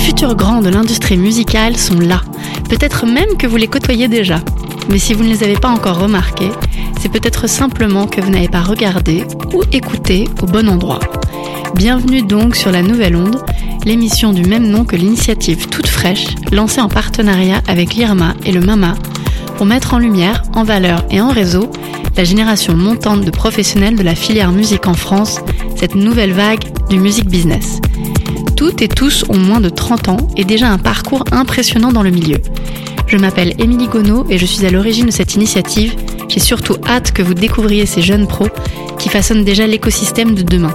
futurs grands de l'industrie musicale sont là. Peut-être même que vous les côtoyez déjà. Mais si vous ne les avez pas encore remarqués, c'est peut-être simplement que vous n'avez pas regardé ou écouté au bon endroit. Bienvenue donc sur la Nouvelle Onde, l'émission du même nom que l'initiative toute fraîche, lancée en partenariat avec l'IRMA et le MAMA, pour mettre en lumière, en valeur et en réseau la génération montante de professionnels de la filière musique en France, cette nouvelle vague du music business. Toutes et tous ont moins de 30 ans et déjà un parcours impressionnant dans le milieu. Je m'appelle Émilie Gonneau et je suis à l'origine de cette initiative. J'ai surtout hâte que vous découvriez ces jeunes pros qui façonnent déjà l'écosystème de demain.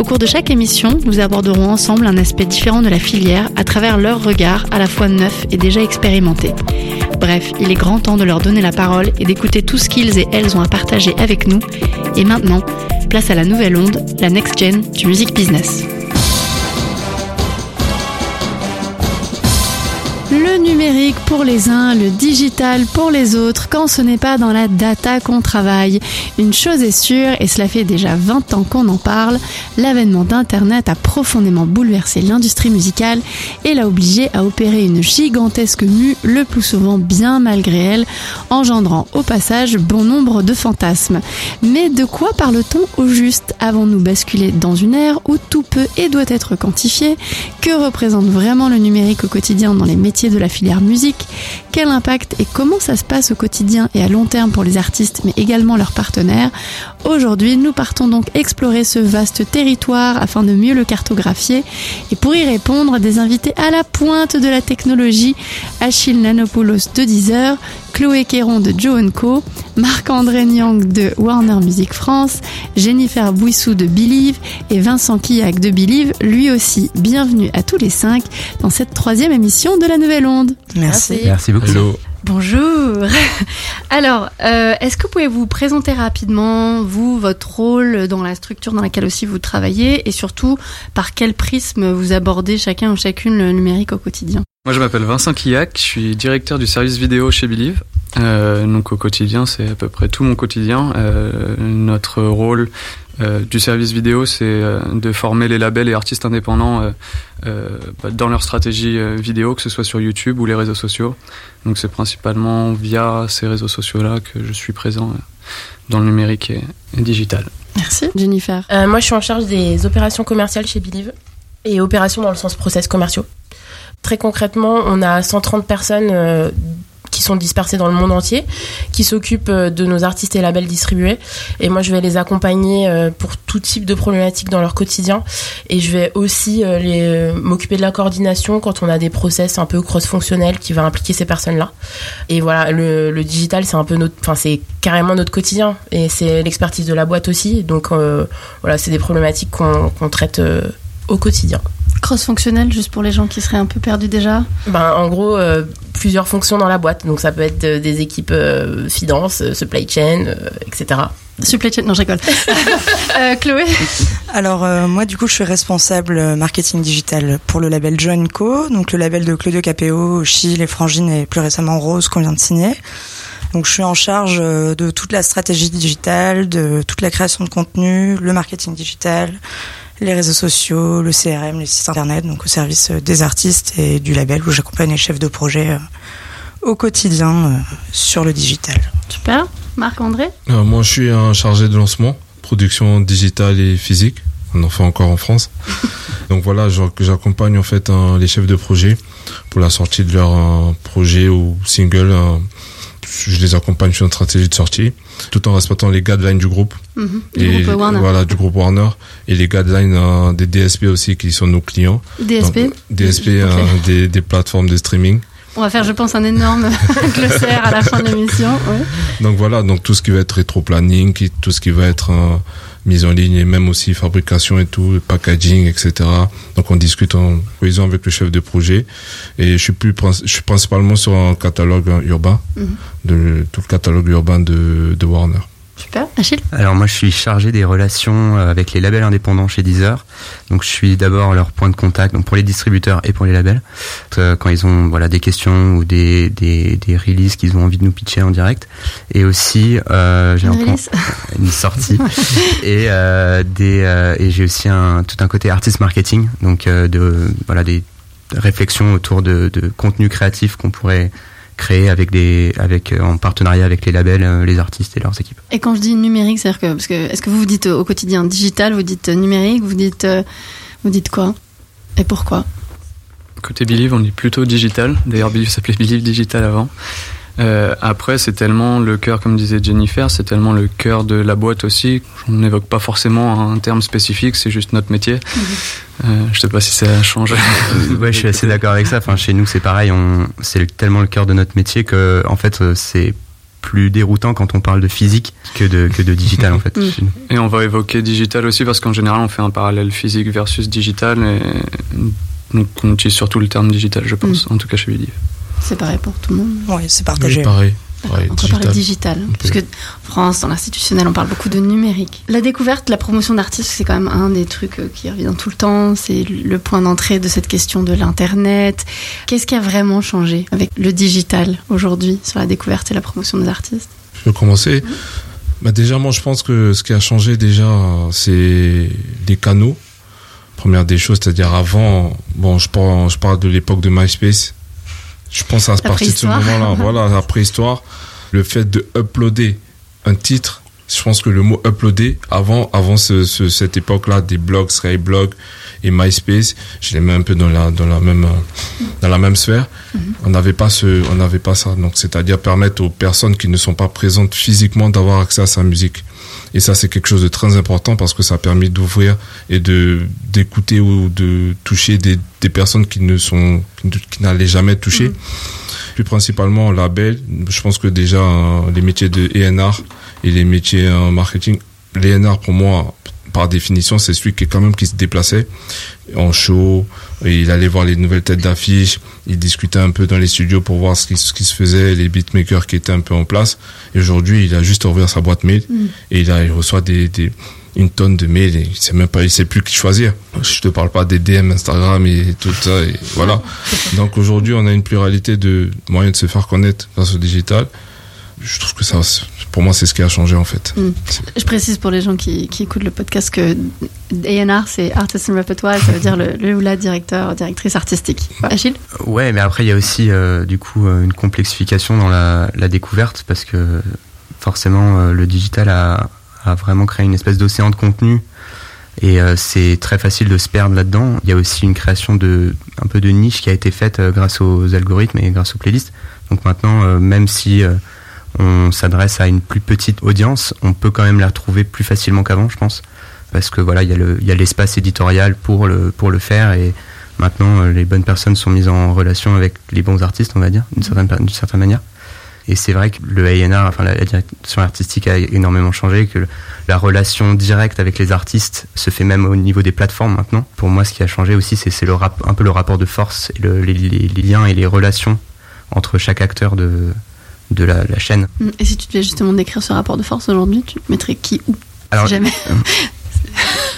Au cours de chaque émission, nous aborderons ensemble un aspect différent de la filière à travers leur regard à la fois neuf et déjà expérimenté. Bref, il est grand temps de leur donner la parole et d'écouter tout ce qu'ils et elles ont à partager avec nous. Et maintenant, place à la nouvelle onde, la next gen du music business. Le numérique pour les uns, le digital pour les autres, quand ce n'est pas dans la data qu'on travaille. Une chose est sûre, et cela fait déjà 20 ans qu'on en parle, l'avènement d'Internet a profondément bouleversé l'industrie musicale et l'a obligé à opérer une gigantesque mue, le plus souvent bien malgré elle, engendrant au passage bon nombre de fantasmes. Mais de quoi parle-t-on au juste Avons-nous basculé dans une ère où tout peut et doit être quantifié? Que représente vraiment le numérique au quotidien dans les métiers de la filière musique, quel impact et comment ça se passe au quotidien et à long terme pour les artistes mais également leurs partenaires? Aujourd'hui, nous partons donc explorer ce vaste territoire afin de mieux le cartographier et pour y répondre, des invités à la pointe de la technologie, Achille Nanopoulos de Deezer, Chloé Quéron de Joe Co, Marc-André Nyang de Warner Music France, Jennifer Bouissou de Believe et Vincent Quillac de Believe, lui aussi. Bienvenue à tous les cinq dans cette troisième émission de la Nouvelle Onde. Merci. Merci beaucoup. Bonjour. Alors, euh, est-ce que vous pouvez vous présenter rapidement, vous, votre rôle dans la structure dans laquelle aussi vous travaillez et surtout par quel prisme vous abordez chacun ou chacune le numérique au quotidien? Moi, je m'appelle Vincent Quillac, je suis directeur du service vidéo chez Believe. Euh, donc au quotidien, c'est à peu près tout mon quotidien. Euh, notre rôle euh, du service vidéo, c'est euh, de former les labels et artistes indépendants euh, bah, dans leur stratégie vidéo, que ce soit sur YouTube ou les réseaux sociaux. Donc c'est principalement via ces réseaux sociaux-là que je suis présent dans le numérique et, et digital. Merci. Jennifer. moi, je suis en charge des opérations commerciales chez Believe et opérations dans le sens process commerciaux. Très concrètement, on a 130 personnes qui sont dispersés dans le monde entier, qui s'occupent euh, de nos artistes et labels distribués. Et moi, je vais les accompagner euh, pour tout type de problématiques dans leur quotidien. Et je vais aussi euh, m'occuper de la coordination quand on a des process un peu cross-fonctionnels qui va impliquer ces personnes-là. Et voilà, le, digital, c'est un peu notre, enfin, c'est carrément notre quotidien. Et c'est l'expertise de la boîte aussi. Donc, voilà, c'est des problématiques qu'on traite au quotidien. Cross-fonctionnel, juste pour les gens qui seraient un peu perdus déjà ben, En gros, euh, plusieurs fonctions dans la boîte. Donc ça peut être euh, des équipes euh, finance, euh, supply chain, euh, etc. Supply chain, non, je rigole. Chloé Alors moi, du coup, je suis responsable marketing digital pour le label Joan Co, donc le label de Claudio Capéo, Chi, Les Frangines et plus récemment Rose qu'on vient de signer. Donc je suis en charge de toute la stratégie digitale, de toute la création de contenu, le marketing digital, les réseaux sociaux, le CRM, les sites internet, donc au service euh, des artistes et du label où j'accompagne les chefs de projet euh, au quotidien euh, sur le digital. Super. Marc-André euh, Moi, je suis un chargé de lancement, production digitale et physique. On en fait encore en France. Donc voilà, j'accompagne en fait un, les chefs de projet pour la sortie de leur un projet ou single. Un, je les accompagne sur une stratégie de sortie, tout en respectant les guidelines du groupe. mm -hmm. et du groupe Warner. voilà du groupe Warner et les guidelines euh, des DSP aussi qui sont nos clients. DSP. Donc, DSP Okay. euh, des, des plateformes de streaming. On va faire, je pense, un énorme glossaire à la fin de l'émission. Ouais. Donc voilà, donc tout ce qui va être rétro-planning, tout ce qui va être euh, mise en ligne et même aussi fabrication et tout, packaging, etc. Donc on discute en cohésion avec le chef de projet et je suis plus je suis principalement sur un catalogue euh, urbain, Mhm. de tout le catalogue urbain de, de Warner. Super. Achille. Alors moi je suis chargé des relations euh, avec les labels indépendants chez Deezer. Donc je suis d'abord leur point de contact donc pour les distributeurs et pour les labels. Euh, quand ils ont voilà des questions ou des des, des releases qu'ils ont envie de nous pitcher en direct. Et aussi euh, j'ai Une un une sortie. Et euh, des euh, et j'ai aussi un tout un côté artist marketing. Donc de voilà des réflexion autour de, de contenu créatif qu'on pourrait créer avec des, avec, en partenariat avec les labels, les artistes et leurs équipes. Et quand je dis numérique, c'est-à-dire que, parce que, est-ce que vous vous dites au quotidien digital, vous dites numérique, vous dites, vous dites quoi Et pourquoi? Côté Believe, on dit plutôt digital. D'ailleurs, Believe s'appelait Believe Digital avant. Euh, après, c'est tellement le cœur, comme disait Jennifer, c'est tellement le cœur de la boîte aussi. On n'évoque pas forcément un terme spécifique, c'est juste notre métier. Mhm. Euh, je sais pas si ça change. ouais, je suis assez d'accord avec ça. Enfin, chez nous, c'est pareil. On, c'est tellement le cœur de notre métier que, en fait, euh, c'est plus déroutant quand on parle de physique que de, que de digital en fait. Mhm. Et on va évoquer digital aussi parce qu'en général on fait un parallèle physique versus digital et donc on utilise surtout le terme digital je pense, mhm. en tout cas chez Believe. C'est pareil pour tout le monde Oui, c'est partagé. pareil. on peut parler digital. Parce que France, dans l'institutionnel, on parle beaucoup de numérique. La découverte, la promotion d'artistes, c'est quand même un des trucs euh, qui revient tout le temps. C'est le point d'entrée de cette question de l'Internet. Qu'est-ce qui a vraiment changé avec le digital aujourd'hui sur la découverte et la promotion des artistes? Je peux commencer. Bah déjà, moi, je pense que ce qui a changé déjà, c'est les canaux. Première des choses, c'est-à-dire avant, bon, je parle, je parle de l'époque de MySpace je pense à partir de ce moment-là, voilà, la préhistoire, le fait de uploader un titre, je pense que le mot uploader, avant, avant ce, cette époque-là, des blogs, Skyblog et MySpace, je les mets un peu dans la, dans la même, dans la même sphère. Mhm. On n'avait pas ce, on n'avait pas ça. Donc, c'est-à-dire permettre aux personnes qui ne sont pas présentes physiquement d'avoir accès à sa musique. Et ça, c'est quelque chose de très important parce que ça a permis d'ouvrir et de d'écouter ou de toucher des, des personnes qui ne sont qui n'allaient jamais toucher. Mm. Plus principalement label, je pense que déjà euh, les métiers de ENR et les métiers en marketing, l'ENR pour moi par définition, c'est celui qui est quand même qui se déplaçait en show, et il allait voir les nouvelles têtes d'affiche, il discutait un peu dans les studios pour voir ce qui, ce qui, se faisait, les beatmakers qui étaient un peu en place. Et aujourd'hui, il a juste ouvert sa boîte mail mm. et il, a, il reçoit des, des, une tonne de mails et il sait même pas, il sait plus qui choisir. Je te parle pas des DM Instagram et tout ça et voilà. Donc aujourd'hui, on a une pluralité de moyens de se faire connaître grâce au digital je trouve que ça, pour moi, c'est ce qui a changé en fait. Hmm. Je précise pour les gens qui, qui, écoutent le podcast que A&R, c'est Artist and Repertoire, ça veut dire le, ou la directeur, directrice artistique. Achille Ouais, mais après, il y a aussi euh, du coup euh, une complexification dans la, la découverte parce que forcément, euh, le digital a, a, vraiment créé une espèce d'océan de contenu et c'est très facile de se perdre là-dedans. Il y a aussi une création de un peu de niche qui a été faite grâce aux algorithmes et grâce aux playlists. Donc maintenant, même si on s'adresse à une plus petite audience, on peut quand même la retrouver plus facilement qu'avant, je pense, parce que voilà, il y a l'espace éditorial pour le pour le faire et maintenant euh, les bonnes personnes sont mises en relation avec les bons artistes, on va dire, d'une certaine d'une certaine manière. Et c'est vrai que le A&R, enfin la, direction artistique a énormément changé, que la relation directe avec les artistes se fait même au niveau des plateformes maintenant. Pour moi, ce qui a changé aussi, c'est le rap, un peu le rapport de force et les, les liens et les relations entre chaque acteur de, de la, chaîne. Et si tu devais justement décrire ce rapport de force aujourd'hui, tu mettrais qui où Alors, jamais euh,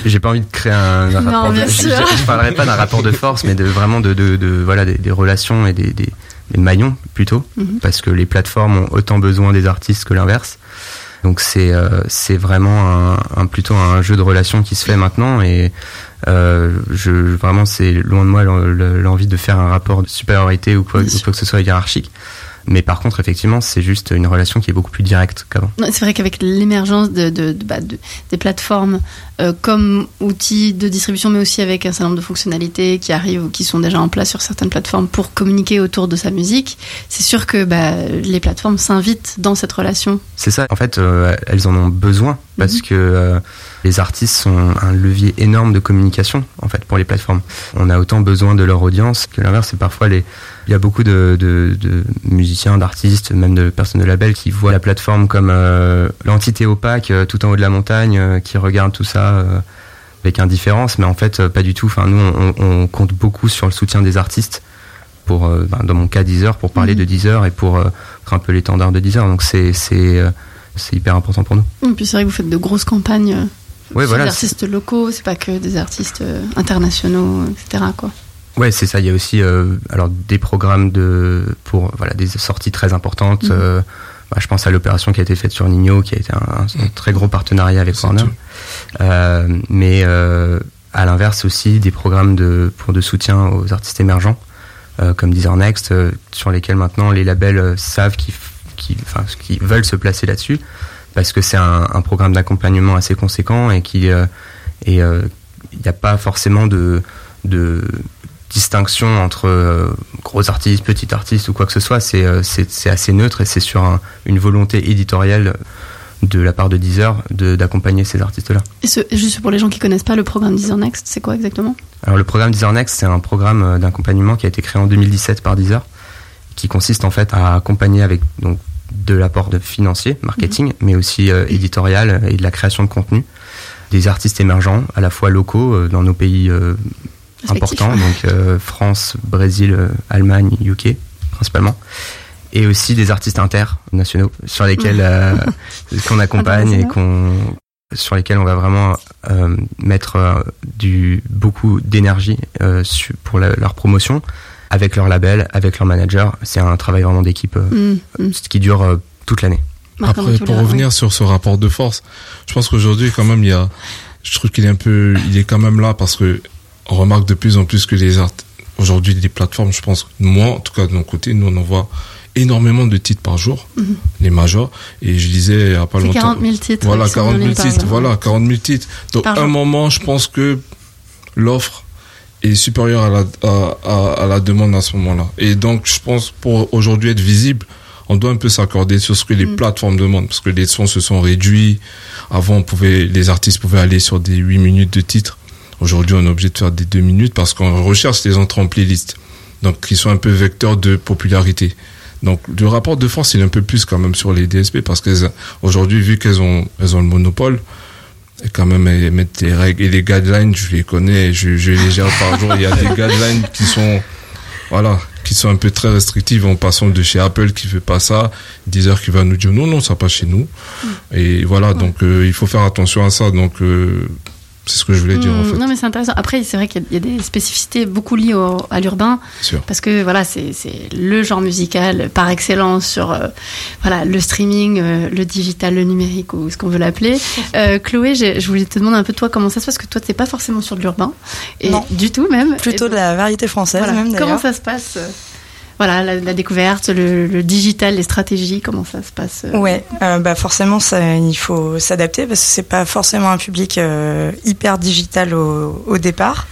J'ai pas envie de créer un, rapport. de, je, je, parlerai pas d'un rapport de force, mais de vraiment de, de, voilà des, relations et des, des, maillons plutôt, mm-hmm. parce que les plateformes ont autant besoin des artistes que l'inverse. Donc c'est euh, c'est vraiment un, plutôt un jeu de relations qui se fait maintenant et euh, je vraiment c'est loin de moi l'envie de faire un rapport de supériorité ou quoi, ou quoi que ce soit hiérarchique. Mais par contre, effectivement, c'est juste une relation qui est beaucoup plus directe qu'avant. C'est vrai qu'avec l'émergence de, de, bah, des plateformes euh, comme outils de distribution, mais aussi avec un certain nombre de fonctionnalités qui arrivent ou qui sont déjà en place sur certaines plateformes pour communiquer autour de sa musique, c'est sûr que bah, les plateformes s'invitent dans cette relation. C'est ça. En fait, euh, elles en ont besoin parce mhm. que euh, les artistes sont un levier énorme de communication en fait pour les plateformes. On a autant besoin de leur audience que l'inverse. C'est parfois les il y a beaucoup de, de, de musiciens, d'artistes, même de personnes de label qui voient la plateforme comme euh, l'entité opaque euh, tout en haut de la montagne, euh, qui regardent tout ça avec indifférence, mais en fait pas du tout. Enfin, nous, on, on, compte beaucoup sur le soutien des artistes. Pour, ben, dans mon cas, Deezer, pour parler mhm. de Deezer et pour un peu l'étendard de Deezer. Donc c'est hyper important pour nous. Et puis c'est vrai que vous faites de grosses campagnes. Ouais, voilà, des artistes locaux, c'est pas que des artistes internationaux, etc. Quoi. Ouais, c'est ça. Il y a aussi euh, alors des programmes de pour voilà des sorties très importantes. Mhm. Euh, bah, je pense à l'opération qui a été faite sur Nino, qui a été un, très gros partenariat avec Warner. Euh, mais euh, à l'inverse aussi des programmes de pour de soutien aux artistes émergents. comme Deezer Next, sur lesquels maintenant les labels savent qu'ils enfin, qu'ils veulent se placer là-dessus parce que c'est un, un, programme d'accompagnement assez conséquent et qui et il n'y a pas forcément de, de distinction entre euh, gros artistes, petits artistes ou quoi que ce soit. C'est euh, assez neutre et c'est sur une volonté éditoriale de la part de Deezer d'accompagner ces artistes-là. Juste pour les gens qui connaissent pas le programme Deezer Next, c'est quoi exactement? Alors le programme Deezer Next, c'est un programme euh, d'accompagnement qui a été créé en 2017 par Deezer, qui consiste en fait à accompagner avec donc de l'apport de financier, marketing, mhm. mais aussi éditorial et de la création de contenu des artistes émergents, à la fois locaux dans nos pays important, donc euh, France, Brésil, euh, Allemagne, UK principalement, et aussi des artistes internationaux sur lesquels euh, qu'on accompagne et qu'on sur lesquels on va vraiment mettre du beaucoup d'énergie pour leur promotion avec leur label, avec leur manager. C'est un travail vraiment d'équipe mm, mm. qui dure toute l'année. Après, pour revenir sur ce rapport de force, je pense qu'aujourd'hui, quand même, il y a, je trouve qu'il est un peu, il est quand même là parce que on remarque de plus en plus que les arts, aujourd'hui, les plateformes, je pense, moi, en tout cas de mon côté, nous, on envoie énormément de titres par jour, mhm. les majors. Et je disais il n'y a pas longtemps. 40 000 titres. Voilà, 40 000 titres. Voilà, 40 000 titres. Donc, à un moment, je pense que l'offre est supérieure à la, à, la demande à ce moment-là. Et donc, je pense, pour aujourd'hui être visible, on doit un peu s'accorder sur ce que les mhm. plateformes demandent, parce que les sons se sont réduits. Avant, on pouvait, les artistes pouvaient aller sur des 8 minutes de titres. Aujourd'hui, on est obligé de faire des deux minutes parce qu'on recherche les entrées en playlist. Donc, qui sont un peu vecteurs de popularité. Donc, le rapport de force, il est un peu plus quand même sur les DSP parce qu'aujourd'hui, vu qu'elles ont, elles ont le monopole, quand même, mettent des règles et les guidelines, je les connais, je, je les gère par jour. Il y a des guidelines qui sont, voilà, qui sont un peu très restrictives en passant de chez Apple qui veut pas ça, Deezer qui va nous dire non, non, ça passe chez nous. Et voilà, donc, euh, il faut faire attention à ça. Donc, euh, c'est ce que je voulais dire en hmm, fait. Non, mais c'est intéressant. Après, c'est vrai qu'il y, a des spécificités beaucoup liées à l'urbain. Parce que voilà, c'est le genre musical par excellence sur euh, voilà, le streaming, euh, le digital, le numérique ou ce qu'on veut l'appeler. Euh, Chloé, je voulais te demander un peu toi comment ça se passe, parce que toi, tu n'es pas forcément sur de l'urbain. Non. Du tout même. Plutôt de la variété française même Comment ça se passe? Voilà, la, découverte, le, digital, les stratégies, comment ça se passe euh Ouais, euh, bah forcément, il faut s'adapter parce que c'est pas forcément un public euh, hyper digital au, départ.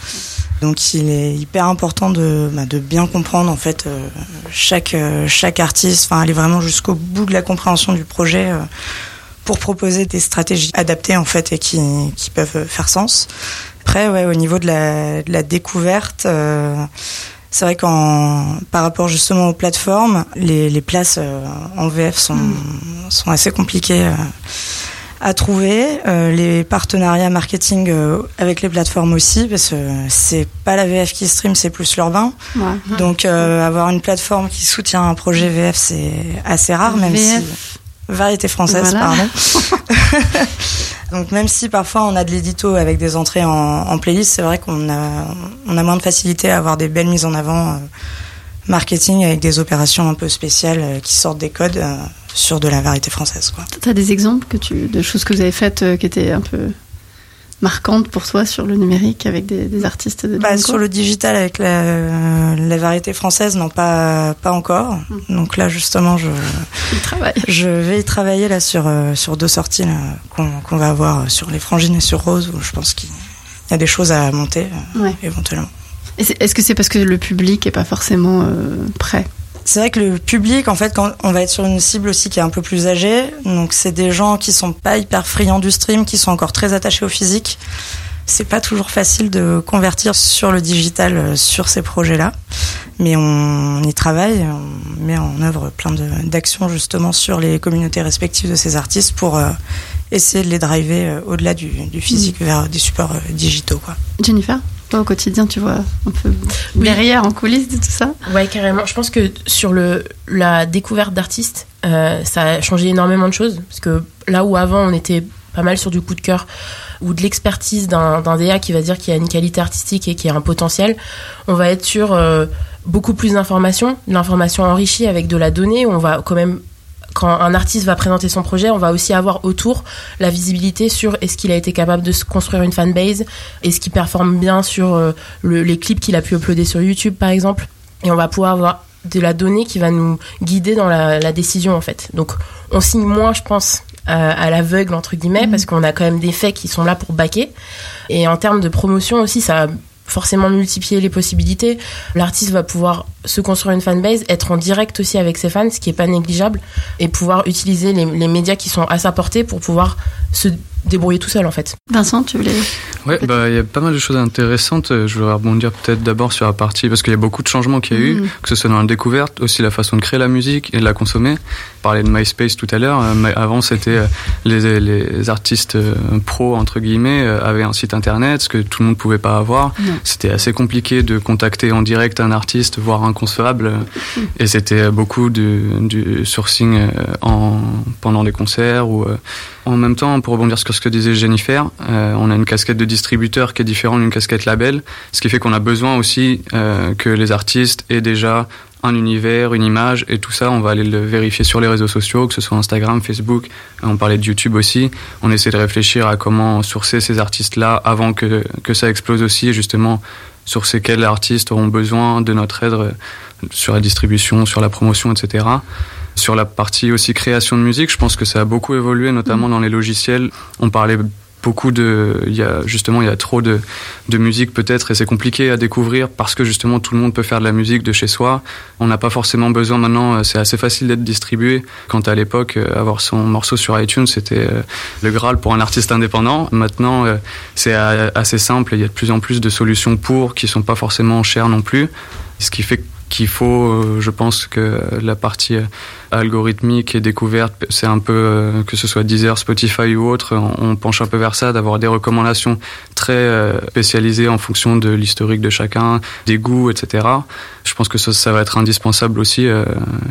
Donc, il est hyper important de, bah, bien comprendre en fait chaque chaque artiste, enfin aller vraiment jusqu'au bout de la compréhension du projet pour proposer des stratégies adaptées en fait et qui, peuvent faire sens. Après, ouais, au niveau de la découverte. C'est vrai qu'en par rapport justement aux plateformes, les, les places euh, en VF sont, mm. sont assez compliquées euh, à trouver. Euh, les partenariats marketing avec les plateformes aussi, parce que c'est pas la VF qui stream, c'est plus l'urbain. Donc avoir une plateforme qui soutient un projet VF, c'est assez rare, même si variété française, pardon. Donc même si parfois on a de l'édito avec des entrées en, en playlist, c'est vrai qu'on a, on a moins de facilité à avoir des belles mises en avant euh, marketing avec des opérations un peu spéciales euh, qui sortent des codes euh, sur de la variété française. Tu as des exemples que tu, de choses que vous avez faites qui étaient un peu marquante pour toi sur le numérique avec des, artistes de bah, Sur le digital avec la, la variété française, non pas pas encore. Mm. Donc là justement, je je vais y travailler là sur euh, sur deux sorties qu'on va avoir sur les frangines et sur Rose où je pense qu'il y a des choses à monter euh, éventuellement. Est-ce que c'est parce que le public est pas forcément euh, prêt? C'est vrai que le public, en fait, quand on va être sur une cible aussi qui est un peu plus âgée, donc c'est des gens qui sont pas hyper friands du stream, qui sont encore très attachés au physique. C'est pas toujours facile de convertir sur le digital euh, sur ces projets-là, mais on y travaille, on met en œuvre plein d'actions justement sur les communautés respectives de ces artistes pour euh, essayer de les driver euh, au-delà du, physique mmh. vers des supports digitaux. Quoi. Jennifer? Toi, au quotidien, tu vois un peu derrière, en coulisses de tout ça Ouais, carrément. Je pense que sur le, la découverte d'artistes, euh, ça a changé énormément de choses. Parce que là où avant, on était pas mal sur du coup de cœur ou de l'expertise d'un DA qui va dire qu'il y a une qualité artistique et qu'il y a un potentiel, on va être sur euh, beaucoup plus d'informations, l'information enrichie avec de la donnée. On va quand même quand un artiste va présenter son projet, on va aussi avoir autour la visibilité sur est-ce qu'il a été capable de se construire une fanbase, est-ce qu'il performe bien sur euh, les clips qu'il a pu uploader sur YouTube par exemple. et on va pouvoir avoir de la donnée qui va nous guider dans la, la décision en fait. Donc on signe moins, je pense, à l'aveugle entre guillemets Mhm. parce qu'on a quand même des faits qui sont là pour baquer. Et en termes de promotion aussi, ça a forcément multiplié les possibilités. L'artiste va pouvoir se construire une fanbase, être en direct aussi avec ses fans, ce qui est pas négligeable, et pouvoir utiliser les, les médias qui sont à sa portée pour pouvoir se débrouiller tout seul en fait. Vincent, tu voulais Ouais, bah il y a pas mal de choses intéressantes. Euh, Je voudrais rebondir peut-être d'abord sur la partie parce qu'il y a beaucoup de changements qu'il y a eu, Mhm. que ce soit dans la découverte, aussi la façon de créer la musique et de la consommer. On parlait de MySpace tout à l'heure. euh, Avant, c'était euh, les, les artistes pros entre guillemets avaient un site internet, ce que tout le monde pouvait pas avoir. C'était assez compliqué de contacter en direct un artiste, voire inconcevable. Et c'était beaucoup du, du sourcing en, pendant des concerts ou en même temps, pour rebondir sur ce que disait Jennifer, on a une casquette de distributeur qui est différente d'une casquette label, ce qui fait qu'on a besoin aussi euh, que les artistes aient déjà un univers, une image, et tout ça, on va aller le vérifier sur les réseaux sociaux, que ce soit Instagram, Facebook, on parlait de YouTube aussi. On essaie de réfléchir à comment sourcer ces artistes-là avant que, que ça explose aussi, justement, sur ces quels artistes auront besoin de notre aide euh, sur la distribution, sur la promotion, etc. Sur la partie aussi création de musique, je pense que ça a beaucoup évolué, notamment dans les logiciels. On parlait beaucoup de, il y a justement il y a trop de, musique peut-être et c'est compliqué à découvrir parce que justement tout le monde peut faire de la musique de chez soi. On n'a pas forcément besoin maintenant, euh, c'est assez facile d'être distribué. Quand à l'époque euh, avoir son morceau sur iTunes c'était euh, le graal pour un artiste indépendant. Maintenant c'est assez simple, il y a de plus en plus de solutions pour qui sont pas forcément chères non plus. Ce qui fait qu'il faut, euh, je pense que la partie euh, algorithmique et découverte, c'est un peu, euh, que ce soit Deezer, Spotify ou autre, on, penche un peu vers ça, d'avoir des recommandations très spécialisées en fonction de l'historique de chacun, des goûts, etc. Je pense que ça, ça va être indispensable aussi.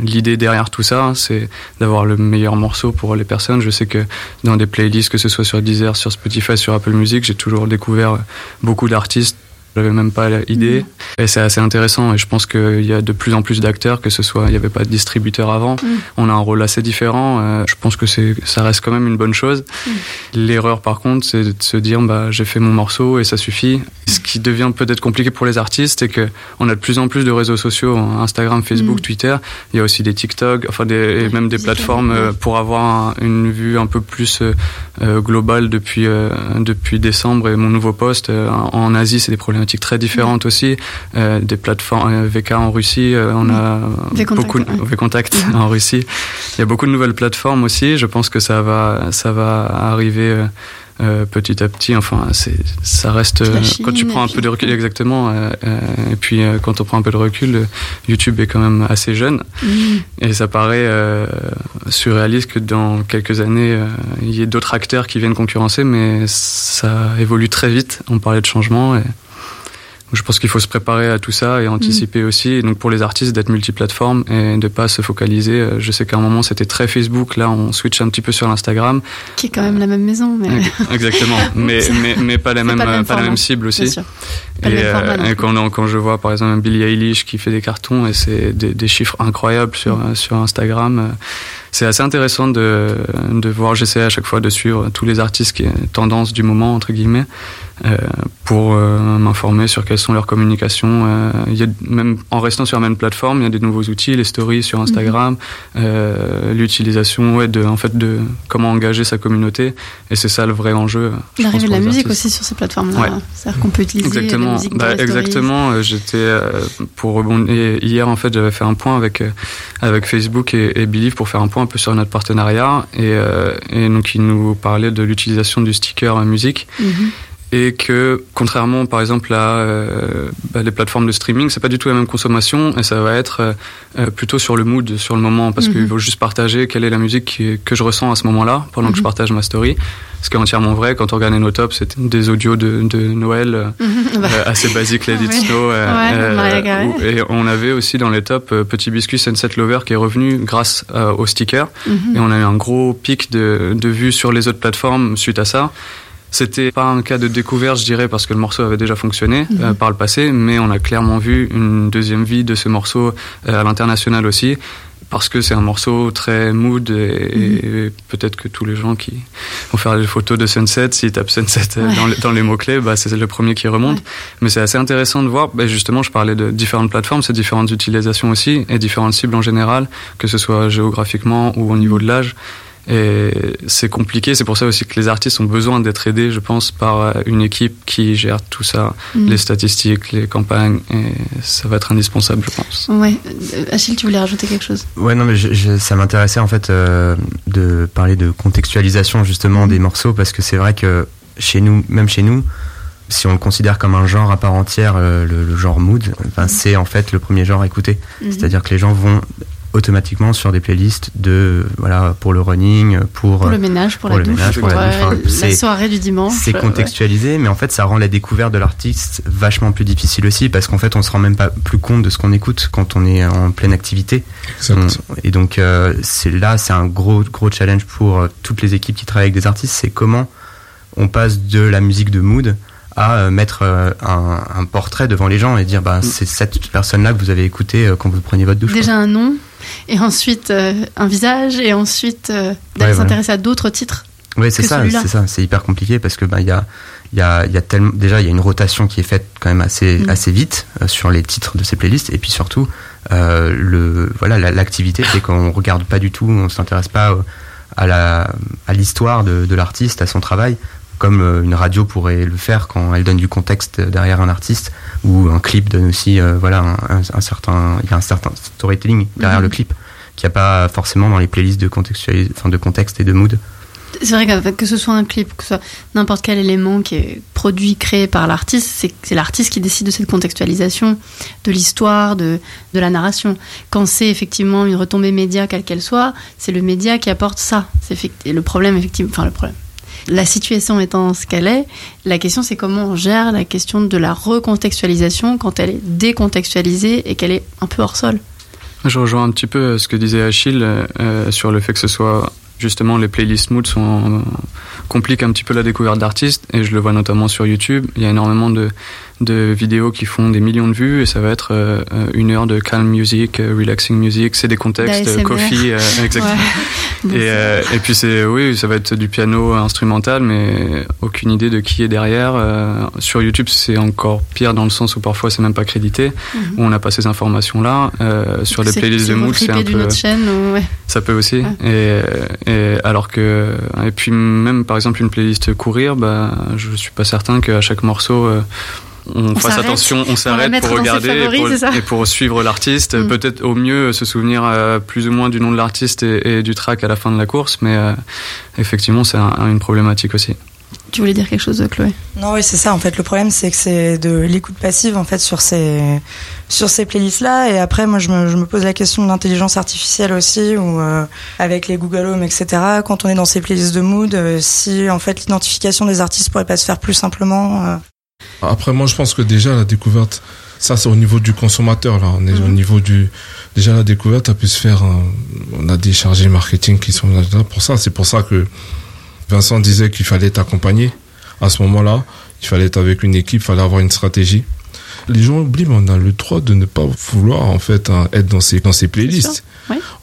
L'idée derrière tout ça, c'est d'avoir le meilleur morceau pour les personnes. Je sais que dans des playlists, que ce soit sur Deezer, sur Spotify, sur Apple Music, j'ai toujours découvert beaucoup d'artistes j'avais même pas l'idée. Et c'est assez intéressant. Et je pense qu'il y a de plus en plus d'acteurs, que ce soit, il n'y avait pas de distributeur avant. On a un rôle assez différent. Euh, je pense que c'est, ça reste quand même une bonne chose. L'erreur, par contre, c'est de se dire, bah, j'ai fait mon morceau et ça suffit. Ce qui devient peut-être compliqué pour les artistes, c'est que on a de plus en plus de réseaux sociaux, hein, Instagram, Facebook. Twitter. Il y a aussi des TikTok, enfin des, et même des plateformes euh, pour avoir un- une vue un peu plus euh, globale depuis depuis décembre et mon nouveau poste en en Asie, c'est des problématiques très différentes aussi. Euh, des plateformes euh, VK en Russie, euh, on a Vcontact, beaucoup ouais. Vcontact en Russie. Il y a beaucoup de nouvelles plateformes aussi. Je pense que ça va ça va arriver. euh, petit à petit, enfin, c'est, ça reste euh, Chine, quand tu prends un peu de recul, exactement. euh, et puis quand on prend un peu de recul, YouTube est quand même assez jeune. Et ça paraît surréaliste que dans quelques années, il y ait d'autres acteurs qui viennent concurrencer, mais ça évolue très vite. On parlait de changement. Et je pense qu'il faut se préparer à tout ça et anticiper aussi. Et donc pour les artistes d'être multiplateformes et de pas se focaliser. Euh, Je sais qu'à un moment c'était très Facebook. Là, on switch un petit peu sur l'Instagram. Qui est quand même la même maison, mais Exactement. mais, mais, mais pas la même, pas le même pas la même cible aussi. Pas Et, euh, et quand, quand je vois par exemple Billie Eilish qui fait des cartons et c'est des, des chiffres incroyables sur, Mm. euh, sur Instagram, euh, c'est assez intéressant de, de voir. J'essaie à chaque fois de suivre tous les artistes qui tendance du moment entre guillemets euh, pour euh, m'informer sur quelles sont leurs communications. Il y a même en restant sur la même plateforme, il y a des nouveaux outils, les stories sur Instagram, Mm-hmm. l'utilisation ouais, de en fait de comment engager sa communauté et c'est ça le vrai enjeu. L'arrivée de la musique artistes. aussi sur ces plateformes-là. Ouais. C'est-à-dire qu'on peut utiliser la Exactement. musique Bah, exactement. Euh, J'étais euh, pour rebondir hier en fait, j'avais fait un point avec euh, avec Facebook et, et Believe pour faire un point un peu sur notre partenariat et et donc ils nous parlaient de l'utilisation du sticker musique Mhm. Et que contrairement par exemple à euh, bah, les plateformes de streaming, c'est pas du tout la même consommation et ça va être euh, euh, plutôt sur le mood, sur le moment parce Mhm. qu'il faut juste partager quelle est la musique qui- que je ressens à ce moment-là pendant que je Mhm. partage ma story. Ce qui est entièrement vrai quand on regardait nos tops, c'était des audios de, de Noël. euh, Mhm. Bah, euh, assez basique Let It Ouais. Snow. euh, Ouais, où- et on avait aussi dans les tops euh, Petit Biscuit Sunset Lover qui est revenu grâce euh, au sticker. mhm. Et on a eu un gros pic de, de vues sur les autres plateformes suite à ça. C'était pas un cas de découverte, je dirais, parce que le morceau avait déjà fonctionné Mhm. euh, par le passé, mais on a clairement vu une deuxième vie de ce morceau euh, à l'international aussi, parce que c'est un morceau très mood et, peut-être que tous les gens qui vont faire des photos de Sunset, s'ils tapent Sunset dans, les, dans les mots-clés, bah, c'est le premier qui remonte. Mais c'est assez intéressant de voir, bah, justement, je parlais de différentes plateformes, c'est différentes utilisations aussi et différentes cibles en général, que ce soit géographiquement ou au niveau de l'âge. Et c'est compliqué, c'est pour ça aussi que les artistes ont besoin d'être aidés, je pense, par euh, une équipe qui gère tout ça, mm. les statistiques, les campagnes, et ça va être indispensable, je pense. Ouais. Euh, Achille, tu voulais rajouter quelque chose? Ouais, non, mais ça m'intéressait en fait euh, de parler de contextualisation justement mm. des morceaux, parce que c'est vrai que chez nous, même chez nous, si on le considère comme un genre à part entière, le, genre mood, mm. c'est en fait le premier genre écouté. C'est-à-dire que les gens vont automatiquement sur des playlists de voilà pour le running, pour, pour le ménage, pour, la, douche, pour, la, soirée du dimanche. C'est contextualisé, mais en fait ça rend la découverte de l'artiste vachement plus difficile aussi parce qu'en fait on se rend même pas plus compte de ce qu'on écoute quand on est en pleine activité. et donc euh, c'est là c'est un gros gros challenge pour euh, toutes les équipes qui travaillent avec des artistes, c'est comment on passe de la musique de mood à euh, mettre euh, un, portrait devant les gens et dire bah, mm. c'est cette personne-là que vous avez écouté euh, quand vous preniez votre douche. Déjà un nom, et ensuite un visage, et ensuite d'aller s'intéresser à d'autres titres. Oui, c'est ça, c'est ça, c'est hyper compliqué parce que bah il y a il y a, y a tellement déjà il y a une rotation qui est faite quand même assez mm. assez vite sur les titres de ces playlists et puis surtout le voilà l'activité c'est qu'on regarde pas du tout, on s'intéresse pas à la à l'histoire de, de l'artiste, à son travail comme euh, une radio pourrait le faire quand elle donne du contexte derrière un artiste, ou un clip donne aussi, euh, voilà, un, certain, il y a un certain storytelling derrière le mhm. clip qu'il n'y a pas forcément dans les playlists de enfin de contexte et de mood. C'est vrai que, que ce soit un clip, que ce soit n'importe quel élément qui est produit, créé par l'artiste, c'est l'artiste qui décide de cette contextualisation, de l'histoire, de, de la narration. Quand c'est effectivement une retombée média, quelle qu'elle soit, c'est le média qui apporte ça. C'est le problème, effectivement, enfin le problème la situation étant ce qu'elle est, la question c'est comment on gère la question de la recontextualisation quand elle est décontextualisée et qu'elle est un peu hors sol. Je rejoins un petit peu ce que disait Achille euh, sur le fait que ce soit justement les playlists mood sont compliquent un petit peu la découverte d'artistes et je le vois notamment sur YouTube. Il y a énormément de de vidéos qui font des millions de vues et ça va être euh, une heure de calm music, euh, relaxing music, c'est des contextes, coffee, euh, exactement. Et, et, puis c'est oui, ça va être du piano instrumental, mais aucune idée de qui est derrière. sur YouTube, c'est encore pire dans le sens où parfois c'est même pas crédité, mhm. où on n'a pas ces informations là. sur les playlists de mood, c'est un peu. Chaîne, ouais. Ça peut aussi. Et, et, alors que et puis même par exemple une playlist courir, bah je suis pas certain qu'à chaque morceau on, fasse attention, on s'arrête pour regarder et, pour, suivre l'artiste. Mm. Peut-être au mieux se souvenir euh, plus ou moins du nom de l'artiste et, du track à la fin de la course, mais euh, effectivement, c'est une problématique aussi. Tu voulais dire quelque chose, Chloé? Non, oui, c'est ça. En fait, le problème, c'est que c'est de l'écoute passive en fait sur ces sur ces playlists-là. Et après, moi, je me, je me pose la question de l'intelligence artificielle aussi, ou euh, avec les Google Home, etc. Quand on est dans ces playlists de mood, si en fait l'identification des artistes pourrait pas se faire plus simplement. Après, moi, je pense que déjà, la découverte, ça, c'est au niveau du consommateur, là. On est au mhm. niveau du, déjà, la découverte, a pu se faire, on a des chargés marketing qui sont là pour ça. C'est pour ça que Vincent disait qu'il fallait être accompagné. À ce moment-là, il fallait être avec une équipe, il fallait avoir une stratégie. Les gens oublient, mais on a le droit de ne pas vouloir, en fait, hein, être dans ces, dans ces playlists.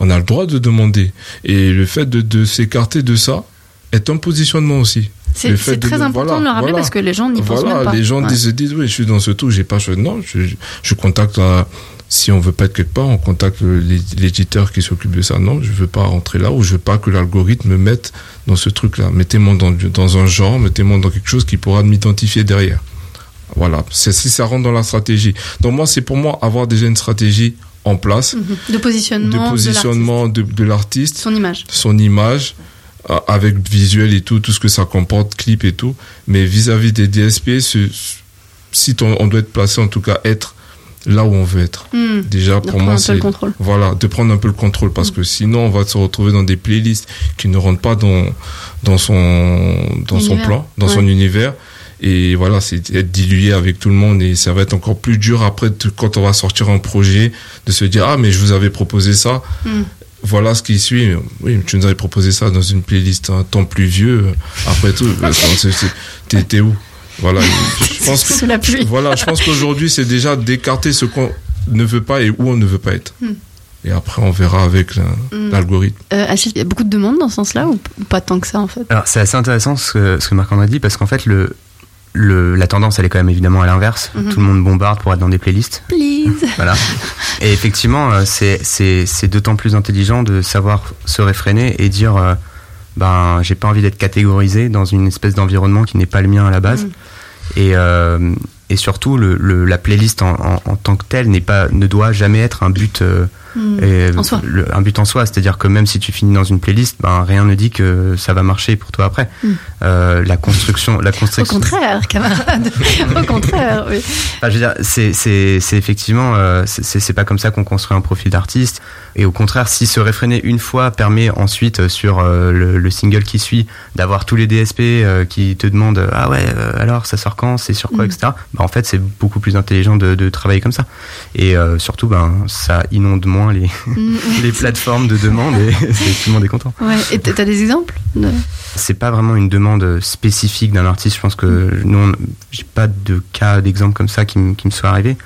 On a le droit de demander. Et le fait de, de s'écarter de ça est un positionnement aussi. C'est très important de le rappeler parce que les gens n'y pensent même pas. Les gens disent, disent, oui, je suis dans ce tout, j'ai pas choisi. Non, je, je contacte, si on veut pas être quelque part, on contacte l'éditeur qui s'occupe de ça. Non, je veux pas rentrer là ou je veux pas que l'algorithme me mette dans ce truc-là. Mettez-moi dans, dans un genre, mettez-moi dans quelque chose qui pourra m'identifier derrière. Voilà, c'est si ça rentre dans la stratégie. Donc moi, c'est pour moi avoir déjà une stratégie en place. Mhm. De positionnement. De positionnement de l'artiste. Son image. Son image avec visuel et tout, tout ce que ça comporte, clip et tout. Mais vis-à-vis des DSP, si on doit être placé, en tout cas être là où on veut être. Hmm. Déjà, pour moi, c'est voilà, de prendre un peu le contrôle parce hmm. que sinon, on va se retrouver dans des playlists qui ne rentrent pas dans dans son dans son plan, dans son univers. Et voilà, c'est être dilué avec tout le monde et ça va être encore plus dur après quand on va sortir un projet de se dire ah mais je vous avais proposé ça. Hmm voilà ce qui suit. Oui, tu nous avais proposé ça dans une playlist un temps plus vieux. Après tout, t'es où? Voilà. Je pense que, la Voilà, je pense qu'aujourd'hui, c'est déjà d'écarter ce qu'on ne veut pas et où on ne veut pas être. Hmm. Et après, on verra avec Mm. l'algorithme. Euh, Achille, il y a beaucoup de demandes dans ce sens-là ou pas tant que ça en fait? Alors c'est assez intéressant ce que, ce que Marc-André dit parce qu'en fait le, le, la tendance elle est quand même évidemment à l'inverse. Mhm. Tout le monde bombarde pour être dans des playlists. Please Voilà. Et effectivement, euh, c'est, c'est, c'est d'autant plus intelligent de savoir se réfréner et dire euh, ben j'ai pas envie d'être catégorisé dans une espèce d'environnement qui n'est pas le mien à la base. Mhm. Et, euh, et surtout, le, le- la playlist en, en, en tant que telle n'est pas, ne doit jamais être un but, euh, Mm. et, En soi. le- un but en soi. C'est-à-dire que même si tu finis dans une playlist, ben rien ne dit que ça va marcher pour toi après. Mm. Euh, la construction, la Au construction. contraire, camarade. Au contraire, oui. Enfin, je veux dire, c'est, c'est, c'est effectivement, euh, c'est, c'est- pas comme ça qu'on construit un profil d'artiste. Et au contraire, si se réfréner une fois permet ensuite euh, sur euh, le, le single qui suit d'avoir tous les DSP qui te demandent ah ouais alors ça sort quand, c'est sur quoi, Mm. etc. Bah, en fait, c'est beaucoup plus intelligent de, de travailler comme ça. Et surtout, ben ça inonde moins les, Mm, les plateformes de demande et tout le monde est content. Ouais. Et t'as des exemples de- C'est pas vraiment une demande spécifique d'un artiste. Je pense que nous, on- j'ai pas de cas d'exemple comme ça qui, me- qui me soit arrivé.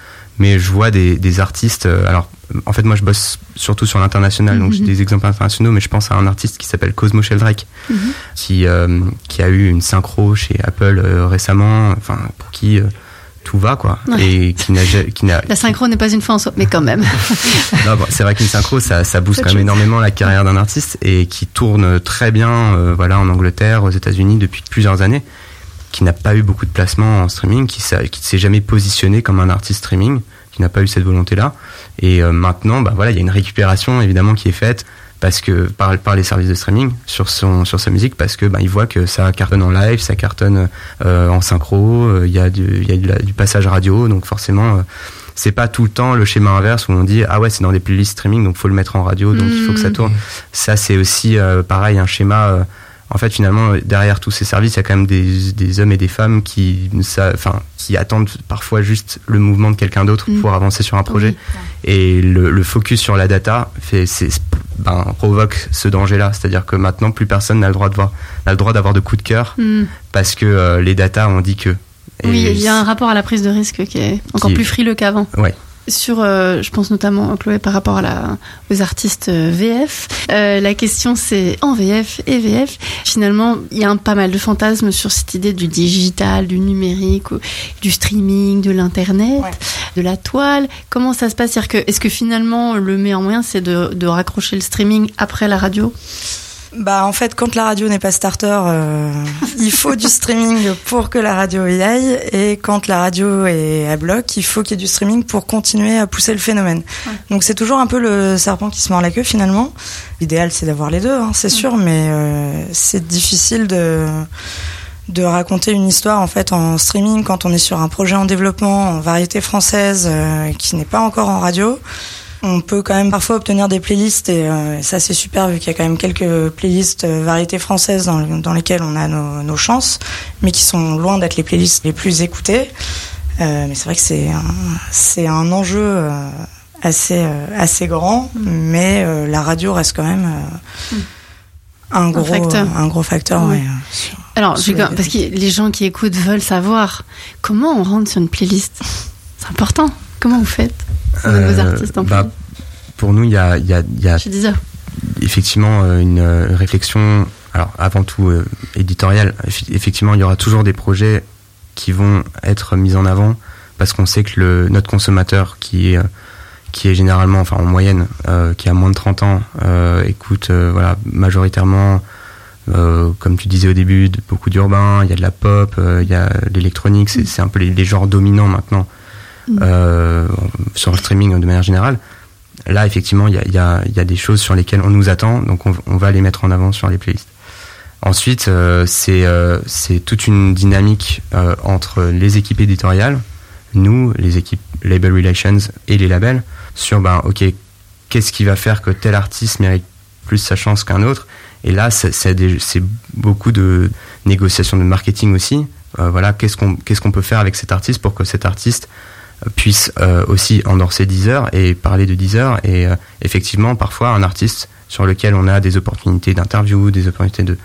Mais je vois des, des artistes. euh, alors, en fait, moi, je bosse surtout sur l'international, donc j'ai Mhm. des exemples internationaux. Mais je pense à un artiste qui s'appelle Cosmo Sheldrake, Mhm. qui euh, qui a eu une synchro chez Apple euh, récemment. Enfin, pour qui euh, tout va quoi, Ouais. et qui n'a qui n'a La synchro n'est pas une fin en soi, mais quand même. bon, c'est vrai qu'une synchro, ça, ça booste quand même énormément la carrière d'un artiste et qui tourne très bien, euh, voilà, en Angleterre, aux États-Unis depuis plusieurs années, qui n'a pas eu beaucoup de placements en streaming, qui, qui ne s'est jamais positionné comme un artiste streaming, qui n'a pas eu cette volonté-là. Et euh, maintenant, bah voilà, il y a une récupération évidemment qui est faite parce que par, par les services de streaming sur son sur sa musique parce que bah, il voit que ça cartonne en live, ça cartonne euh, en synchro, euh, il y a du il y a du, la- du passage radio, donc forcément euh, c'est pas tout le temps le schéma inverse où on dit ah ouais c'est dans des playlists streaming donc faut le mettre en radio donc il faut que ça Mm. tourne. Ça c'est aussi euh, pareil un schéma. En fait, finalement, derrière tous ces services, il y a quand même des, des hommes et des femmes qui, enfin, attendent parfois juste le mouvement de quelqu'un d'autre Mm. pour avancer sur un projet. Et le, le focus sur la data fait, ben, provoque ce danger-là. C'est-à-dire que maintenant, plus personne n'a le droit de voir, n'a le droit d'avoir de coup de cœur Mm. parce que euh, les data ont dit que. Et Oui, il y a un rapport à la prise de risque qui est encore Qui- plus frileux qu'avant. Ouais. Sur, euh, je pense notamment, Chloé, par rapport à la, aux artistes euh, VF, euh, la question c'est en VF et VF. Finalement, il y a un, pas mal de fantasmes sur cette idée du digital, du numérique, du streaming, de l'internet, Ouais. de la toile. Comment ça se passe? C'est-à-dire que, Est-ce que finalement le meilleur moyen c'est de, de raccrocher le streaming après la radio? Bah en fait, quand la radio n'est pas starter, euh, il faut du streaming pour que la radio y aille, et quand la radio est à bloc, il faut qu'il y ait du streaming pour continuer à pousser le phénomène. Ouais. Donc c'est toujours un peu le serpent qui se mord la queue finalement. L'idéal c'est d'avoir les deux, hein, c'est sûr, mais euh, c'est difficile de de raconter une histoire en fait en streaming quand on est sur un projet en développement en variété française euh, qui n'est pas encore en radio. On peut quand même parfois obtenir des playlists et euh, ça c'est super vu qu'il y a quand même quelques playlists euh, variétés françaises dans, dans lesquelles on a nos, nos chances, mais qui sont loin d'être les playlists les plus écoutées. Euh, mais c'est vrai que c'est un, c'est un enjeu assez assez grand, mais euh, la radio reste quand même un gros facteur. un gros facteur. Ouais, euh, sur- Alors, parce que les gens qui écoutent veulent savoir comment on rentre sur une playlist. C'est important. Comment vous faites? Vos Euh, artistes en bah, pour nous, il y a, y y effectivement euh, une euh, réflexion, alors avant tout éditoriale. Effectivement, il y aura toujours des projets qui vont être mis en avant parce qu'on sait que le, notre consommateur qui est qui est généralement, enfin en moyenne, euh, qui a moins de 30 ans, euh, écoute euh, voilà majoritairement, comme tu disais au début, de- beaucoup d'urbain, il y a de la pop, il y a de l'électronique, c'est c'est un peu les, les genres dominants maintenant Mm. Euh, sur le streaming de manière générale. Là, effectivement, il y a, y, y a des choses sur lesquelles on nous attend, donc on, va les mettre en avant sur les playlists. Ensuite, euh, c'est euh, toute une dynamique euh, entre les équipes éditoriales, nous, les équipes Label Relations et les labels, sur, ben, ok, qu'est-ce qui va faire que tel artiste mérite plus sa chance qu'un autre? Et là, c'est beaucoup de négociations de marketing aussi. Voilà, qu'est-ce qu'on qu'est-ce qu'on peut faire avec cet artiste pour que cet artiste puisse euh, aussi endorser Deezer et parler de Deezer. Et euh, effectivement, parfois, un artiste sur lequel on a des opportunités d'interview, des opportunités de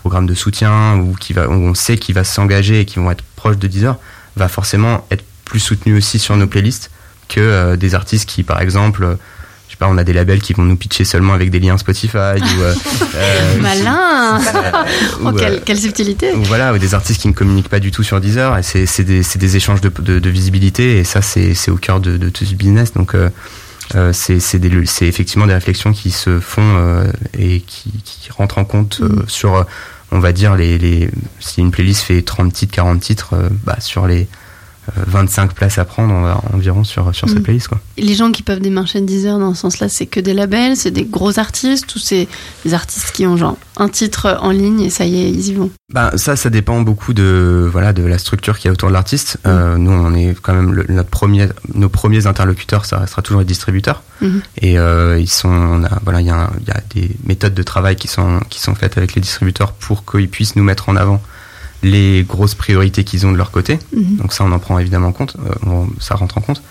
programme de soutien, ou qui va, où on sait qu'il va s'engager et qui vont être proches de Deezer, va forcément être plus soutenu aussi sur nos playlists que euh, des artistes qui, par exemple, je sais pas, on a des labels qui vont nous pitcher seulement avec des liens Spotify ou euh, euh, Malin ou, Oh, quelle, euh, quelle subtilité ou voilà, ou des artistes qui ne communiquent pas du tout sur Deezer. Et c'est c'est des, c'est des échanges de, de, de visibilité et ça c'est c'est au cœur de, de tout ce business. Donc euh, euh, c'est c'est des- c'est effectivement des réflexions qui se font euh, et qui, qui rentrent en compte euh, Mhm. sur, on va dire les, les si une playlist fait 30 titres, 40 titres, bah, sur les 25 places à prendre environ sur sur Mhm. cette playlist quoi. Les gens qui peuvent démarcher Deezer dans ce sens-là, c'est que des labels, c'est des gros artistes ou c'est des artistes qui ont genre un titre en ligne et ça y est, ils y vont? Bah ça, ça dépend beaucoup de voilà de la structure qui est autour de l'artiste. Euh, nous, on est quand même le- notre premier, nos premiers interlocuteurs, ça restera toujours les distributeurs. Mhm. Et euh, ils sont, on a, voilà, il y, a y a des méthodes de travail qui sont qui sont faites avec les distributeurs pour qu'ils puissent nous mettre en avant les grosses priorités qu'ils ont de leur côté. Mhm. Donc ça, on en prend évidemment compte. euh, on- ça rentre en compte.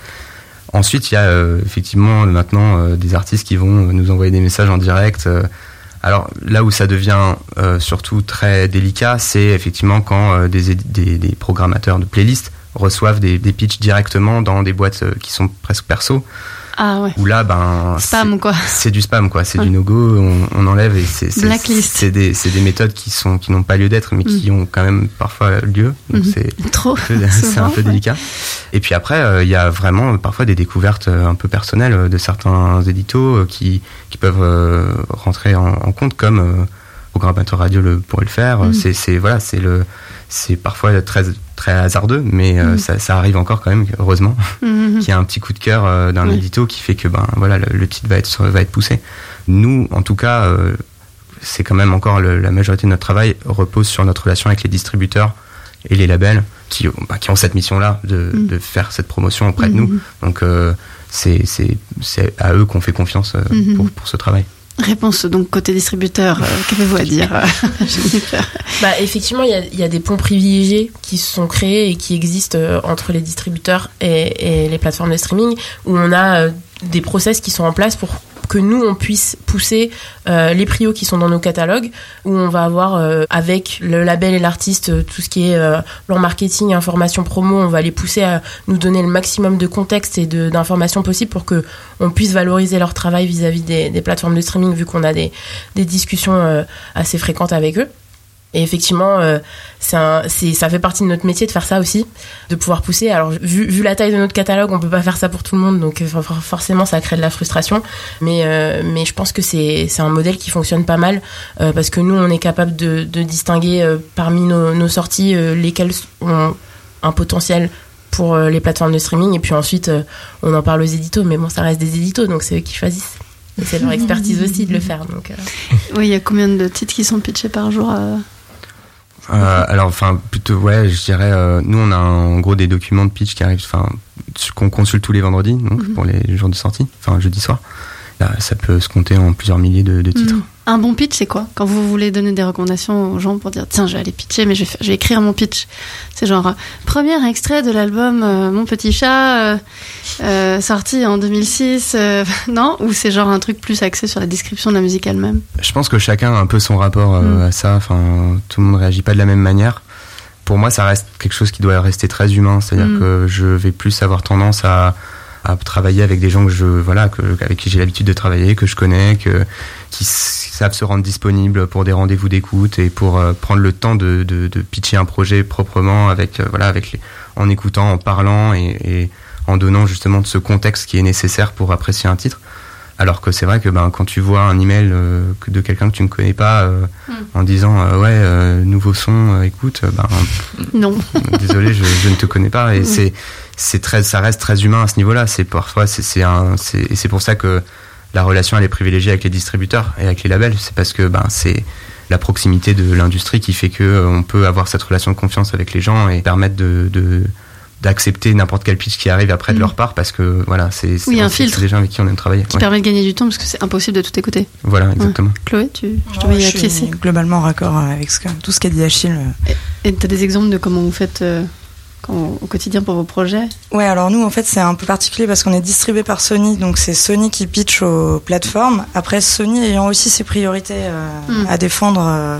Ensuite, il y a euh, effectivement maintenant euh, des artistes qui vont nous envoyer des messages en direct. euh. alors là où ça devient surtout très délicat, c'est effectivement quand des, édi- des, des programmateurs de playlists reçoivent des, des pitchs directement dans des boîtes qui sont presque perso. Ah ouais. Où là, ben, Spam quoi. c'est du spam quoi. C'est Ouais. du no-go. On, on enlève et c'est c'est- Blacklist. c'est des, méthodes qui sont qui n'ont pas lieu d'être, mais qui ont quand même parfois lieu. Donc Mhm. c'est Trop. c'est un peu ouais. délicat. Et puis après, euh, il y a vraiment parfois des découvertes euh, un peu personnelles euh, de certains éditos qui, qui peuvent euh, rentrer en, en compte, comme euh, programmateur radio le pourrait le faire. C'est, c'est voilà, c'est le, c'est parfois très très hasardeux, mais euh, Mhm. ça, ça arrive encore quand même, heureusement, Mhm. qu'il y a un petit coup de cœur euh, d'un Oui. édito qui fait que ben voilà, le, le titre va être va être poussé. Nous, en tout cas. euh, c'est quand même encore le- la majorité de notre travail repose sur notre relation avec les distributeurs et les labels qui, ont- bah, qui ont cette mission-là de, Mm. de faire cette promotion auprès de nous. Mhm. Donc c'est à eux qu'on fait confiance Mhm. pour, pour ce travail. Réponse donc côté distributeur, euh, qu'avez-vous à dire euh, Bah, effectivement, il y a, des ponts privilégiés qui se sont créés et qui existent euh, entre les distributeurs et, les plateformes de streaming, où on a des process qui sont en place pour que nous, on puisse pousser euh, les prios qui sont dans nos catalogues, où on va avoir euh, avec le label et l'artiste euh, tout ce qui est leur marketing, information promo, on va les pousser à nous donner le maximum de contexte et d'informations possibles pour que on puisse valoriser leur travail vis-à-vis des, des plateformes de streaming, vu qu'on a des, des discussions euh, assez fréquentes avec eux. Et effectivement, euh, un- ça fait partie de notre métier de faire ça aussi, de pouvoir pousser. Alors, vu, vu la taille de notre catalogue, on peut pas faire ça pour tout le monde, donc euh, for- for- forcément, ça crée de la frustration. Mais, euh, mais je pense que c'est un modèle qui fonctionne pas mal, euh, parce que nous, on est capable de, distinguer parmi nos, sorties lesquelles ont un potentiel pour les plateformes de streaming, et puis ensuite, on en parle aux éditos, mais bon, ça reste des éditos, donc c'est eux qui choisissent. C'est leur expertise aussi de le faire. Donc. Oui, il y a combien de titres qui sont pitchés par jour euh alors, enfin, plutôt, ouais, je dirais, euh, nous, on a en gros des documents de pitch qui arrivent, enfin, qu'on consulte tous les vendredis, donc Mhm. pour les jours de sortie, enfin, jeudi soir. Là, ça peut se compter en plusieurs milliers de, de titres. Mhm. Un bon pitch, c'est quoi Quand vous voulez donner des recommandations aux gens pour dire tiens, je vais aller pitcher, mais je vais, faire- je vais écrire mon pitch. C'est genre euh, premier extrait de l'album euh, Mon petit chat, euh, euh, sorti en 2006, euh, non Ou c'est genre un truc plus axé sur la description de la musique elle-même Je pense que chacun a un peu son rapport Mm. à ça. Enfin, tout le monde réagit pas de la même manière. Pour moi, ça reste quelque chose qui doit rester très humain. C'est-à-dire Mm. que je vais plus avoir tendance à, à travailler avec des gens que je, voilà, que, avec qui j'ai l'habitude de travailler, que je connais, que, qui savent se rendre disponibles pour des rendez-vous d'écoute et pour euh, prendre le temps de, de, de pitcher un projet proprement avec, euh, voilà, avec les, en écoutant, en parlant et, et en donnant justement ce contexte qui est nécessaire pour apprécier un titre. Alors que c'est vrai que ben, quand tu vois un email euh, de quelqu'un que tu ne connais pas euh, Mm. en disant ouais euh, nouveau son écoute ben Non. désolé je, je ne te connais pas et Mm. c'est c'est très ça reste très humain à ce niveau-là c'est parfois c'est c'est un c'est et c'est pour ça que la relation elle est privilégiée avec les distributeurs et avec les labels c'est parce que ben c'est la proximité de l'industrie qui fait que euh, on peut avoir cette relation de confiance avec les gens et permettre de, de d'accepter n'importe quel pitch qui arrive après de Mm. leur part parce que voilà c'est Oui, un filtre. c'est des gens avec qui on aime travailler Qui Ouais. permet de gagner du temps parce que c'est impossible de tout écouter. voilà exactement Chloé, tu, je te je suis acquiescer. globalement raccord avec ce que- tout ce qu'a dit Achille. Et tu as des exemples de comment vous faites euh, au quotidien pour vos projets Ouais, alors nous, en fait, c'est un peu particulier parce qu'on est distribué par Sony, donc c'est Sony qui pitch aux plateformes. Après, Sony ayant aussi ses priorités euh, Mm. à défendre, euh,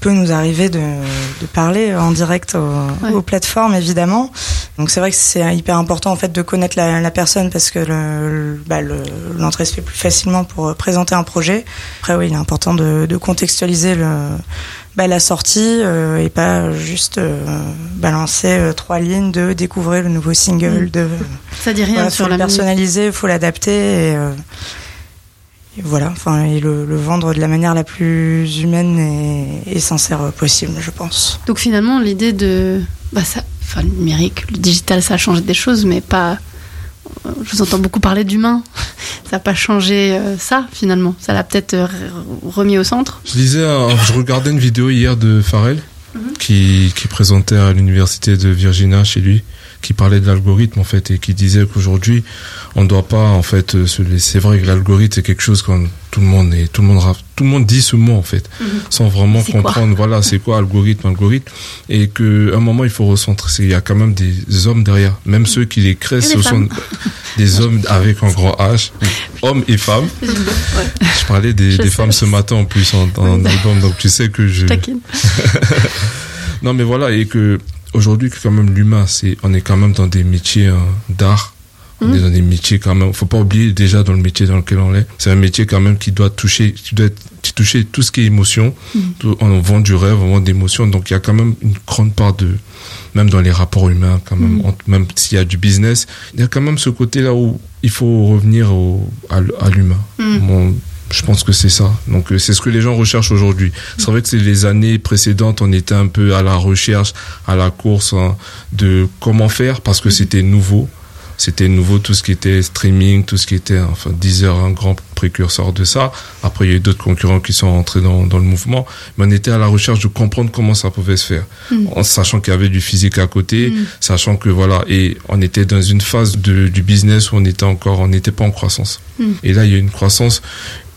peut nous arriver de, de parler en direct aux, Ouais. aux plateformes, évidemment. Donc c'est vrai que c'est hyper important en fait de connaître la, la personne parce que le- le- bah, le- l'entrée se fait plus facilement pour présenter un projet. Après, oui, il est important de, de contextualiser le, bah, la sortie euh, et pas juste euh, balancer euh, trois lignes de découvrir le nouveau single, Mm. de Ça dit rien voilà, sur faut la le personnaliser, il faut l'adapter et, et voilà, enfin et le, le vendre de la manière la plus humaine et, et sincère possible, je pense. Donc finalement, l'idée de. Bah ça, enfin, le numérique, le digital, ça a changé des choses, mais pas. Euh, Je vous entends beaucoup parler d'humain. Ça n'a pas changé euh, ça, finalement. Ça l'a peut-être euh, re- remis au centre. Je lisais, un- je regardais une vidéo hier de Pharrell qui, qui présentait à l'université de Virginia chez lui, qui parlait de l'algorithme en fait et qui disait qu'aujourd'hui on ne doit pas en fait euh, se laisser. C'est vrai que l'algorithme c'est quelque chose quand tout le monde et tout le monde tout le monde dit ce mot en fait sans vraiment comprendre voilà c'est quoi algorithme algorithme et que à un moment il faut recentrer. Il y a quand même des hommes derrière, même ceux qui les créent, ce sont des hommes avec un grand H, hommes et femmes. Ouais, Je parlais des, Je des sais. femmes ce matin en plus en, en album, donc tu sais que je. Non, mais voilà, et que aujourd'hui, quand même l'humain, c'est, on est quand même dans des métiers euh, d'art. On Mhm. est dans des métiers quand même. Faut pas oublier déjà dans le métier dans lequel on est. C'est un métier quand même qui doit toucher, qui doit toucher tout ce qui est émotion. Tout- On vend du rêve, on vend d'émotion. Donc il y a quand même une grande part de, même dans les rapports humains, quand même, entre- même s'il y a du business, il y a quand même ce côté là où il faut revenir au, à, l'humain. Bon, je pense que c'est ça. Donc euh, c'est ce que les gens recherchent aujourd'hui. C'est vrai que c'est les années précédentes, on était un peu à la recherche, à la course hein, de comment faire parce que c'était nouveau. C'était nouveau tout ce qui était streaming, tout ce qui était enfin Deezer, un grand précurseur de ça. Après il y a eu d'autres concurrents qui sont rentrés dans, dans le mouvement, mais on était à la recherche de comprendre comment ça pouvait se faire, Mm. en sachant qu'il y avait du physique à côté, Mm. sachant que voilà et on était dans une phase de, du business où on était encore, on n'était pas en croissance. Mm. Et là il y a une croissance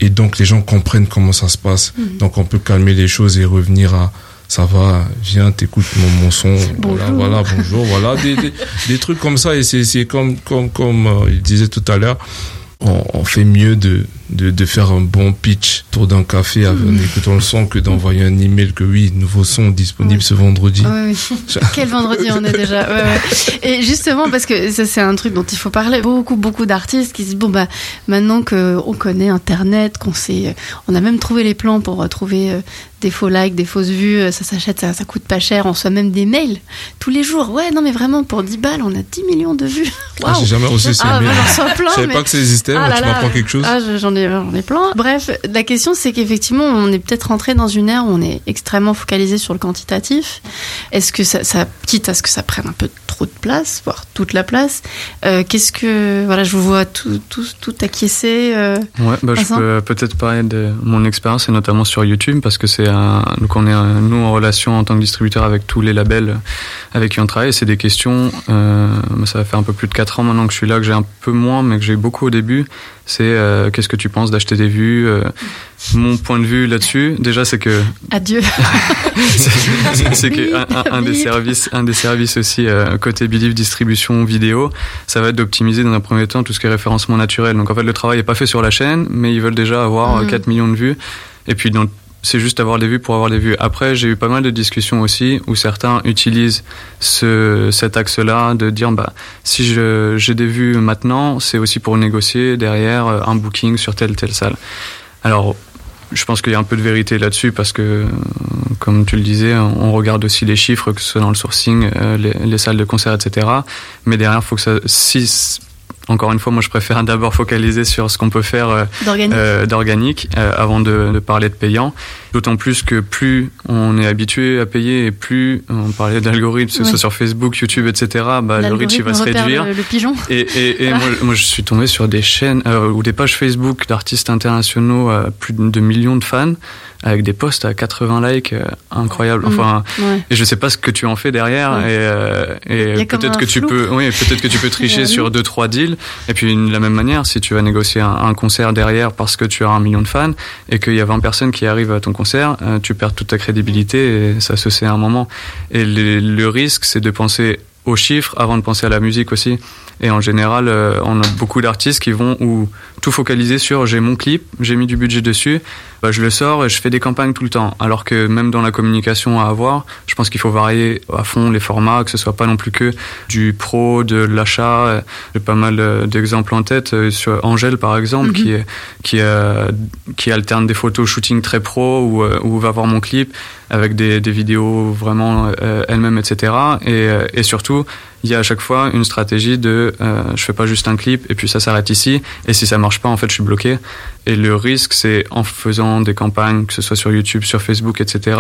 et donc les gens comprennent comment ça se passe. Mm. Donc on peut calmer les choses et revenir à ça va, viens, t'écoutes mon, mon son, voilà, Bonjour. voilà, bonjour, voilà, des, des, des trucs comme ça et c'est c'est comme comme comme euh, il disait tout à l'heure, on, on fait mieux de, de de faire un bon pitch autour d'un café avec- en écoutant le son que d'envoyer un email que oui, nouveau son disponible ce vendredi. Ouais, oui. Quel vendredi on est déjà. Ouais, ouais. Et justement, parce que ça, c'est un truc dont il faut parler. Beaucoup, beaucoup d'artistes qui se disent bon, bah, maintenant qu'on connaît Internet, qu'on sait. On a même trouvé les plans pour euh, trouver euh, des faux likes, des fausses vues, euh, ça s'achète, ça, ça coûte pas cher. On reçoit même des mails tous les jours. Ouais, non, mais vraiment, pour 10 balles, on a 10 millions de vues. Ah, j'ai jamais reçu ces Ah, mails. bah, j'en reçois plein. Je savais mais- pas que ça existait, Ah mais là tu m'apprends quelque chose. Ah, je- j'en ai, j'en ai plein. Bref, la question c'est qu'effectivement, on est peut-être rentré dans une ère où on est extrêmement focalisé sur le quantitatif. Est-ce que ça, ça, quitte à ce que ça prenne un peu trop de place, voire toute la place, euh, qu'est-ce que, voilà, je vous vois tout, tout, tout acquiescer. euh, Ouais, bah, je peux peut-être parler de mon expérience et notamment sur YouTube parce que c'est un, donc on est un- nous en relation en tant que distributeur avec tous les labels avec qui on travaille. C'est des questions. Euh, bah, ça va faire un peu plus de 4 ans maintenant que je suis là, que j'ai un peu moins, mais que j'ai beaucoup au début. C'est euh, qu'est-ce que tu penses d'acheter des vues euh, Mon point de vue là-dessus, déjà, c'est que adieu. c'est que un, un- un des services, un des services aussi euh, côté Believe distribution vidéo, ça va être d'optimiser dans un premier temps tout ce qui est référencement naturel. Donc en fait le travail est pas fait sur la chaîne, mais ils veulent déjà avoir Mhm. 4 millions de vues. Et puis dans c'est juste avoir des vues pour avoir des vues. Après, j'ai eu pas mal de discussions aussi où certains utilisent ce, cet axe-là de dire bah si j'ai des vues maintenant, c'est aussi pour négocier derrière euh, un booking sur telle telle salle. Alors je pense qu'il y a un peu de vérité là-dessus parce que, comme tu le disais, on regarde aussi les chiffres, que ce soit dans le sourcing, euh, les, les salles de concert, etc. Mais derrière, faut que ça, si, encore une fois, moi je préfère d'abord focaliser sur ce qu'on peut faire euh, D'organique. euh, euh, avant de, de parler de payant. D'autant plus que plus on est habitué à payer et plus on parlait d'algorithme, que ce soit sur Facebook, YouTube, etc. Bah, le reach il va se réduire. Le, le pigeon. Et, et, et Voilà. moi, moi, je suis tombé sur des chaînes euh, ou des pages Facebook d'artistes internationaux, euh, plus de millions de fans, avec des posts à 80 likes, euh, incroyables. Mm. Enfin, Ouais. et je sais pas ce que tu en fais derrière. Ouais. Et, euh, et peut-être que tu peux, oui, peut-être que tu peux tricher J'avoue. sur deux trois deals. Et puis de la même manière, si tu vas négocier un, un concert derrière parce que tu as un million de fans et qu'il y a 20 personnes qui arrivent à ton concert, euh, tu perds toute ta crédibilité et ça se sait à un moment. Et le, risque, c'est de penser aux chiffres avant de penser à la musique aussi. Et en général, euh, on a beaucoup d'artistes qui vont ou tout focaliser sur j'ai mon clip, j'ai mis du budget dessus, bah, je le sors et je fais des campagnes tout le temps. Alors que même dans la communication à avoir, je pense qu'il faut varier à fond les formats, que ce soit pas non plus que du pro, de l'achat. J'ai pas mal euh, d'exemples en tête euh, sur Angèle par exemple, Mhm. qui est, qui qui alterne des photos shooting très pro ou où va voir mon clip avec des, des vidéos vraiment euh, elles-mêmes, etc. Et, et surtout, il y a à chaque fois une stratégie de euh, je fais pas juste un clip et puis ça s'arrête ici. Et si ça marche pas en fait je suis bloqué. Et le risque c'est en faisant des campagnes que ce soit sur YouTube sur Facebook etc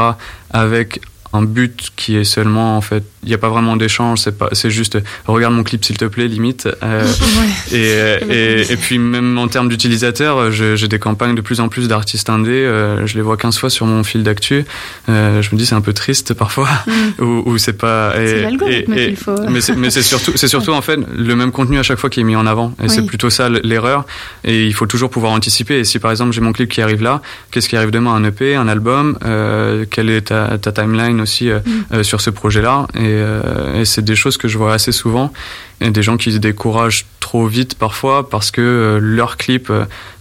avec un but qui est seulement en fait il n'y a pas vraiment d'échange c'est pas c'est juste regarde mon clip s'il te plaît limite euh, et, et, et puis même en termes d'utilisateurs j'ai des campagnes de plus en plus d'artistes indés euh, je les vois 15 fois sur mon fil d'actu Euh, je me dis c'est un peu triste parfois Mm. ou, ou c'est pas C'est l'algorithme qu'il faut. mais c'est mais c'est surtout c'est surtout en fait le même contenu à chaque fois qui est mis en avant et Oui. c'est plutôt ça l'erreur et il faut toujours pouvoir anticiper et si par exemple j'ai mon clip qui arrive là qu'est-ce qui arrive demain un EP un album euh, quelle est ta, ta timeline aussi euh, Mm. euh, sur ce projet là et, euh, et c'est des choses que je vois assez souvent et des gens qui se découragent trop vite parfois parce que leur clip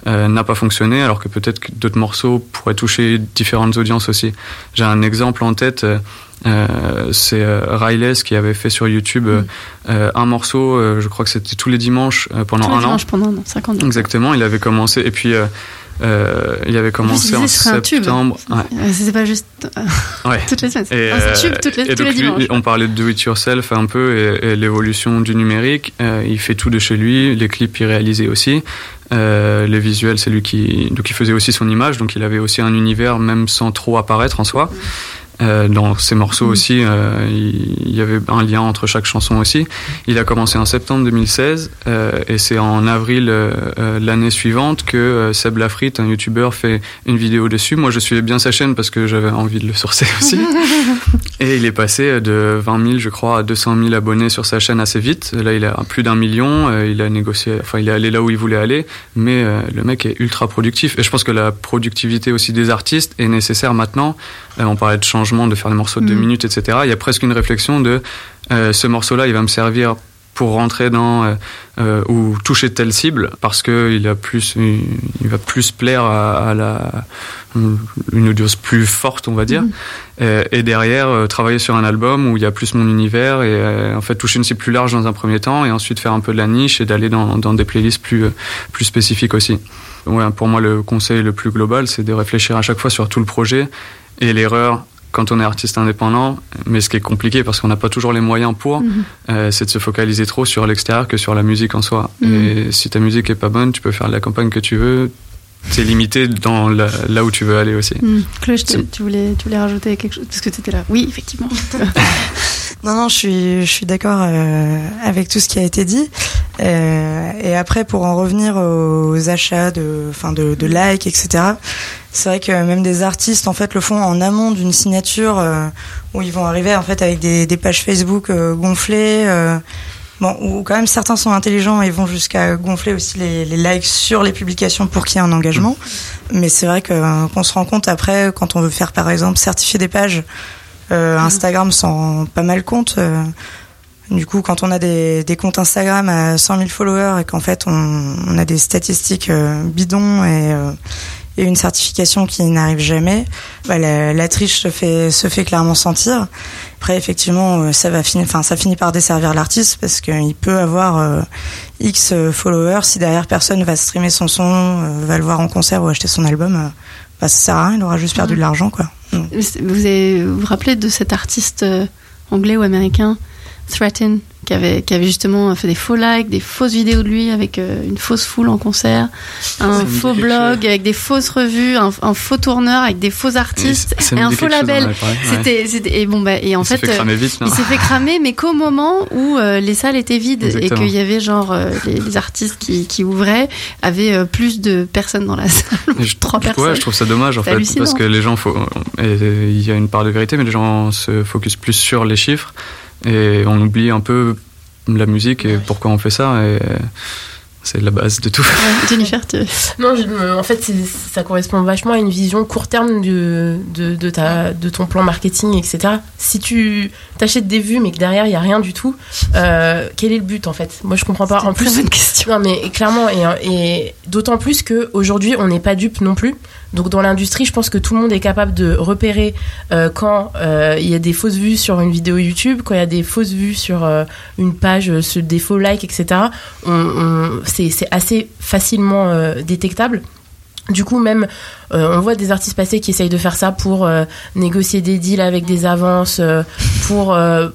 n'a pas fonctionné alors que peut-être que d'autres morceaux pourraient toucher différentes audiences aussi j'ai un exemple en tête euh, c'est euh, Riles qui avait fait sur YouTube euh, euh, un morceau, je crois que c'était tous les dimanches pendant Tous les un an. dimanches pendant un an, 50 jours. Exactement, il avait commencé et puis euh, il avait commencé en un tube. septembre. Ouais. Euh, C'était pas juste euh, Ouais. toutes les semaines. Et, euh, tube toutes les, et tous donc les lui, dimanches. on parlait de do it yourself un peu et, et l'évolution du numérique. Euh, il fait tout de chez lui, les clips il réalisait aussi. Euh, les visuels, c'est lui qui donc il faisait aussi son image, donc il avait aussi un univers même sans trop apparaître en soi. Euh, dans ses morceaux Mm. aussi, euh, il y avait un lien entre chaque chanson aussi. Il a commencé en septembre 2016 euh, et c'est en avril euh, euh, l'année suivante que Seb Lafrite, un youtubeur, fait une vidéo dessus. Moi, je suivais bien sa chaîne parce que j'avais envie de le sourcer aussi. et il est passé de 20 000, je crois, à 200 000 abonnés sur sa chaîne assez vite. Là, il a plus d'un million. il a négocié, enfin, il est allé là où il voulait aller. Mais le mec est ultra productif. Et je pense que la productivité aussi des artistes est nécessaire maintenant. On parlait de changement, de faire des morceaux de deux Mhm. minutes, etc. Il y a presque une réflexion de euh, ce morceau-là, il va me servir pour rentrer dans euh, euh, ou toucher telle cible parce que il a plus il, il va plus plaire à, à la une audience plus forte on va dire. Euh, et derrière travailler sur un album où il y a plus mon univers et en fait toucher une cible plus large dans un premier temps et ensuite faire un peu de la niche et d'aller dans, dans des playlists plus plus spécifiques aussi ouais, pour moi le conseil le plus global c'est de réfléchir à chaque fois sur tout le projet et l'erreur quand on est artiste indépendant, mais ce qui est compliqué parce qu'on n'a pas toujours les moyens pour, Mhm. euh, c'est de se focaliser trop sur l'extérieur que sur la musique en soi. Mhm. Et si ta musique est pas bonne, tu peux faire la campagne que tu veux. C'est limité dans la- là où tu veux aller aussi. Hmm. Te- C'est- tu voulais, tu voulais rajouter quelque chose? Parce que tu étais là. Oui, effectivement. Non, non, je suis, je suis d'accord euh, avec tout ce qui a été dit. Euh, et après, pour en revenir aux achats de, enfin de, likes, etc. C'est vrai que même des artistes en fait le font en amont d'une signature euh, où ils vont arriver en fait avec des, pages Facebook euh, gonflées. Bon, où quand même certains sont intelligents et vont jusqu'à gonfler aussi les, likes sur les publications pour qu'il y ait un engagement. Mais c'est vrai qu'on se rend compte après quand on veut faire par exemple certifier des pages, Instagram s'en rend pas mal compte. Du coup, quand on a des, des comptes Instagram à 100 000 followers et qu'en fait on, on a des statistiques euh, bidons et, euh, et une certification qui n'arrive jamais, bah, la, la triche se fait, se fait clairement sentir. Après, effectivement, euh, ça va finir, enfin, ça finit par desservir l'artiste parce qu'il peut avoir euh, X followers si derrière personne va streamer son son, va le voir en concert ou acheter son album. bah, ça sert à rien, il aura juste perdu de l'argent, quoi. Vous avez- vous vous rappelez de cet artiste anglais ou américain, Threaten, qui avait, qui avait justement fait des faux likes, des fausses vidéos de lui avec euh, une fausse foule en concert, un faux blog avec des fausses revues, un, un faux tourneur avec des faux artistes et un faux label. ouais. C'était, et bon bah et en Il fait, fait euh, vite, il s'est fait cramer, mais qu'au moment où euh, les salles étaient vides Exactement. et qu'il y avait genre les, les artistes qui, qui ouvraient avaient plus de personnes dans la salle, je- trois personnes. Ouais, je trouve ça dommage en fait, parce que les gens, faut, il y a une part de vérité, mais les gens se focusent plus sur les chiffres et on oublie un peu la musique et pourquoi on fait ça. Et c'est la base de tout. Jennifer, tu... Non, je- en fait, ça correspond vachement à une vision court terme de, de, de ta, de ton plan marketing, etc. Si tu t'achètes des vues, mais que derrière, il n'y a rien du tout, euh, quel est le but, en fait? Moi, je comprends pas. En plus, bonne question. non, mais clairement, et, et d'autant plus qu'aujourd'hui, on n'est pas dupe non plus. Donc, dans l'industrie, je pense que tout le monde est capable de repérer euh, quand euh, il y a des fausses vues sur une vidéo YouTube, quand il y a des fausses vues sur euh, une page, euh, des faux likes, etc. On, on- c'est c'est assez facilement euh, détectable. Du coup, même, euh, on voit des artistes passer qui essayent de faire ça pour euh, négocier des deals avec des avances, euh, pour... euh,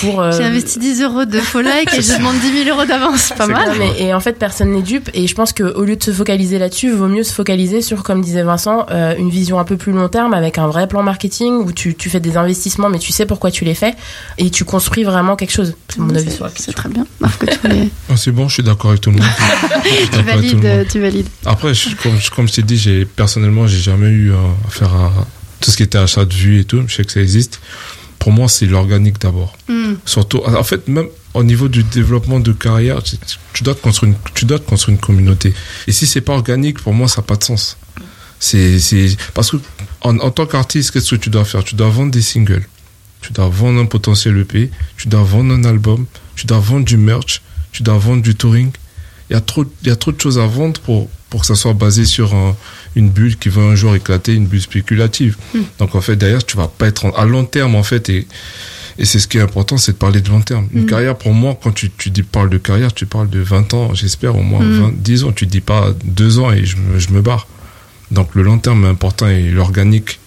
pour euh, J'ai investi 10 euros de faux like et je demande 10 000 euros d'avance. Pas non, mal. mais, et en fait, personne n'est dupe. Et je pense qu'au lieu de se focaliser là-dessus, il vaut mieux se focaliser sur, comme disait Vincent, euh, une vision un peu plus long terme avec un vrai plan marketing où tu, tu fais des investissements, mais tu sais pourquoi tu les fais et tu construis vraiment quelque chose. C'est mon avis C'est très bien. Marc, tu, voulais- Ah, c'est bon, je suis d'accord avec tout le monde. Tu valides, monde. tu valides. Après, je- comme, je- comme je t'ai dit, j'ai personnellement, j'ai jamais eu affaire à tout ce qui était achat de vues et tout. Je sais que ça existe. Pour moi, c'est l'organique d'abord. Hmm. Surtout, en fait, même au niveau du développement de carrière, tu, tu dois te construire une, tu dois te construire une communauté. Et si c'est pas organique, pour moi, ça n'a pas de sens. C'est, c'est, parce que, en, en tant qu'artiste, qu'est-ce que tu dois faire? Tu dois vendre des singles. Tu dois vendre un potentiel EP. Tu dois vendre un album. Tu dois vendre du merch. Tu dois vendre du touring. Il y a trop, il y a trop de choses à vendre pour, pour que ça soit basé sur un- une bulle qui va un jour éclater, une bulle spéculative. Donc, en fait, derrière, tu vas pas être en- à long terme, en fait, et, et c'est ce qui est important, c'est de parler de long terme. Une Mm. carrière, pour moi, quand tu, tu dis, parles de carrière, tu parles de 20 ans, j'espère, au moins Mm. 20, 10 ans. Tu dis pas 2 ans et je me, je me barre. Donc, le long terme est important et l'organique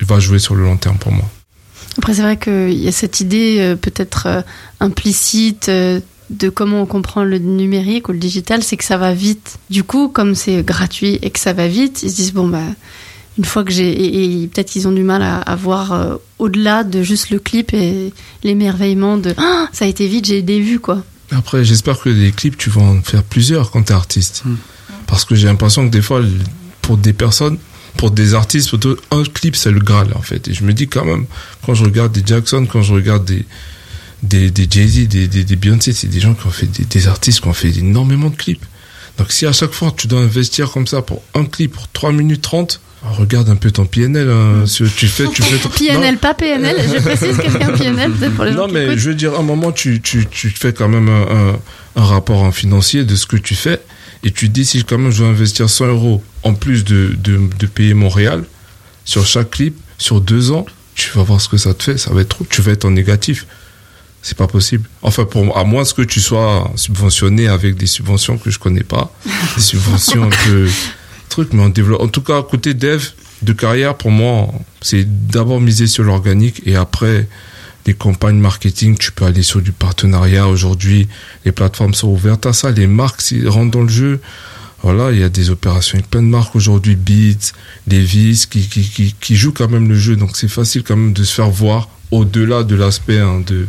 va jouer sur le long terme pour moi. Après, c'est vrai qu'il y a cette idée euh, peut-être euh, implicite euh, de comment on comprend le numérique ou le digital, c'est que ça va vite. Du coup, comme c'est gratuit et que ça va vite, ils se disent bon bah une fois que j'ai et, et peut-être qu'ils ont du mal à, à voir euh, au-delà de juste le clip et l'émerveillement de Ah, ça a été vite, j'ai des vues quoi. Après, j'espère que les clips, tu vas en faire plusieurs quand tu es artiste. Mm. Parce que j'ai l'impression que des fois, pour des personnes, pour des artistes, surtout, un clip, c'est le Graal, en fait. Et je me dis quand même, quand je regarde des Jackson, quand je regarde des, des, des Jay-Z, des, des, des Beyoncé, c'est des gens qui ont fait, des, des artistes qui ont fait énormément de clips. Donc si à chaque fois, tu dois investir comme ça pour un clip, pour 3 minutes 30, regarde un peu ton PNL, hein, si tu fais, tu fais ton... PNL, pas PNL, je précise quelqu'un PNL peut-être pour les gens Non, mais je veux dire, à un moment, tu, tu, tu fais quand même un, un, un rapport en financier de ce que tu fais et tu te dis si quand même je veux investir 100 euros en plus de, de, de payer Montréal sur chaque clip sur deux ans, tu vas voir ce que ça te fait. Ça va être trop. Tu vas être en négatif. C'est pas possible. Enfin, pour à moins que tu sois subventionné avec des subventions que je connais pas, des subventions un peu truc, mais on développe. En tout cas, côté dev de carrière, pour moi, c'est d'abord miser sur l'organique et après les campagnes marketing, tu peux aller sur du partenariat. Aujourd'hui, les plateformes sont ouvertes à ça. Les marques rentrent dans le jeu. Voilà, il y a des opérations avec plein de marques aujourd'hui, Beats, Levi's, qui, qui, qui, qui jouent quand même le jeu. Donc c'est facile quand même de se faire voir au-delà de l'aspect hein, de,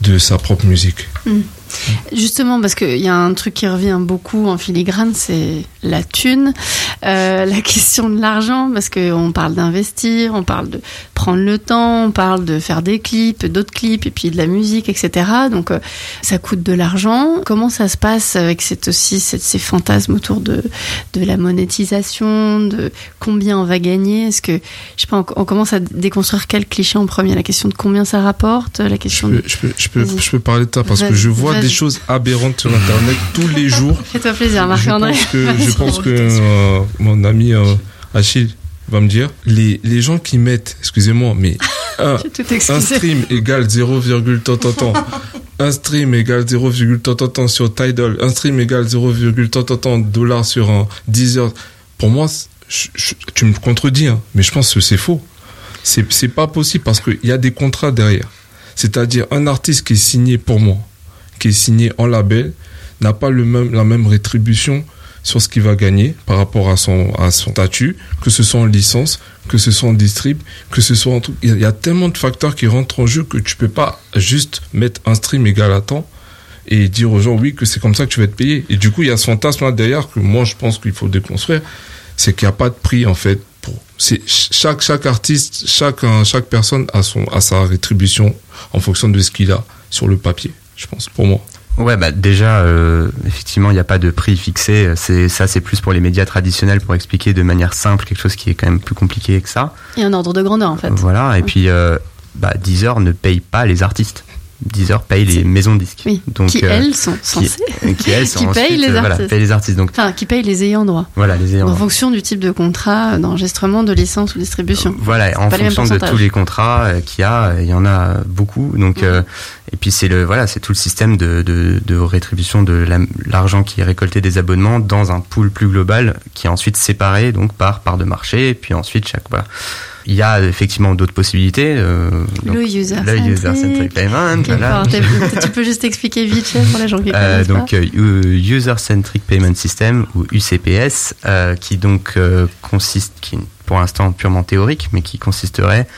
de sa propre musique. Justement, parce qu'il y a un truc qui revient beaucoup en filigrane, c'est la thune, euh, la question de l'argent, parce qu'on parle d'investir, on parle de prendre le temps, on parle de faire des clips, d'autres clips, et puis de la musique, etc. Donc euh, ça coûte de l'argent. Comment ça se passe avec cette, aussi cette, ces fantasmes autour de, de la monétisation, de combien on va gagner? Est-ce que, je sais pas, on, on commence à déconstruire quel cliché en premier? La question de combien ça rapporte, la Je question peux, de... je peux, je peux, je peux parler de ça parce que je vois des choses aberrantes sur Internet tous les jours. Fais-toi plaisir, Je Marc-André. pense que, je pense que euh, mon ami euh, Achille va me dire les, les gens qui mettent, excusez-moi, mais un, un stream égale 0, tant tant tant. Un stream égale 0, tant tant tant sur Tidal. Un stream égale 0, tant tant tant dollars sur un Deezer. Pour moi, je- je- tu me contredis, hein, mais je pense que c'est faux. C'est pas possible parce qu'il y a des contrats derrière. C'est-à-dire un artiste qui est signé pour moi, qui est signé en label, n'a pas le même, la même rétribution sur ce qu'il va gagner par rapport à son, à son statut, que ce soit en licence, que ce soit en distrib, que ce soit en truc. Il y a- tellement de facteurs qui rentrent en jeu que tu peux pas juste mettre un stream égal à temps et dire aux gens oui que c'est comme ça que tu vas être payé. Et du coup, il y a ce fantasme là derrière que moi je pense qu'il faut déconstruire, c'est qu'il n'y a pas de prix en fait pour c'est chaque chaque artiste, chaque chaque personne a son a sa rétribution en fonction de ce qu'il a sur le papier, je pense pour moi. Ouais, bah déjà, euh, effectivement, il n'y a pas de prix fixé. C'est ça, c'est plus pour les médias traditionnels pour expliquer de manière simple quelque chose qui est quand même plus compliqué que ça. Et un ordre de grandeur en fait. Voilà. Et puis, euh, bah, Deezer ne paye pas les artistes. Deezer paye les maisons de disques. Oui. Donc, qui euh, elles sont censées. qui, qui elles sont Qui payent ensuite, les euh, voilà, artistes. payent les artistes. Donc Enfin, qui payent les ayants droit. voilà, les ayants. En fonction du type de contrat d'enregistrement, de licence ou distribution. Voilà, en fonction de tous les contrats euh, qu'il y a, il y en a beaucoup. Donc, euh, et puis c'est le voilà, c'est tout le système de, de, de rétribution de la- l'argent qui est récolté des abonnements dans un pool plus global qui est ensuite séparé donc par part de marché. Et puis ensuite chaque voilà, il y a effectivement d'autres possibilités. euh, donc, Le user le user-centric payment. Ok, voilà. tu peux juste expliquer vite fait pour les gens qui Euh, connaissent donc euh, User-Centric Payment System ou UCPS, euh, qui donc euh, consiste, qui est pour l'instant purement théorique, mais qui consisterait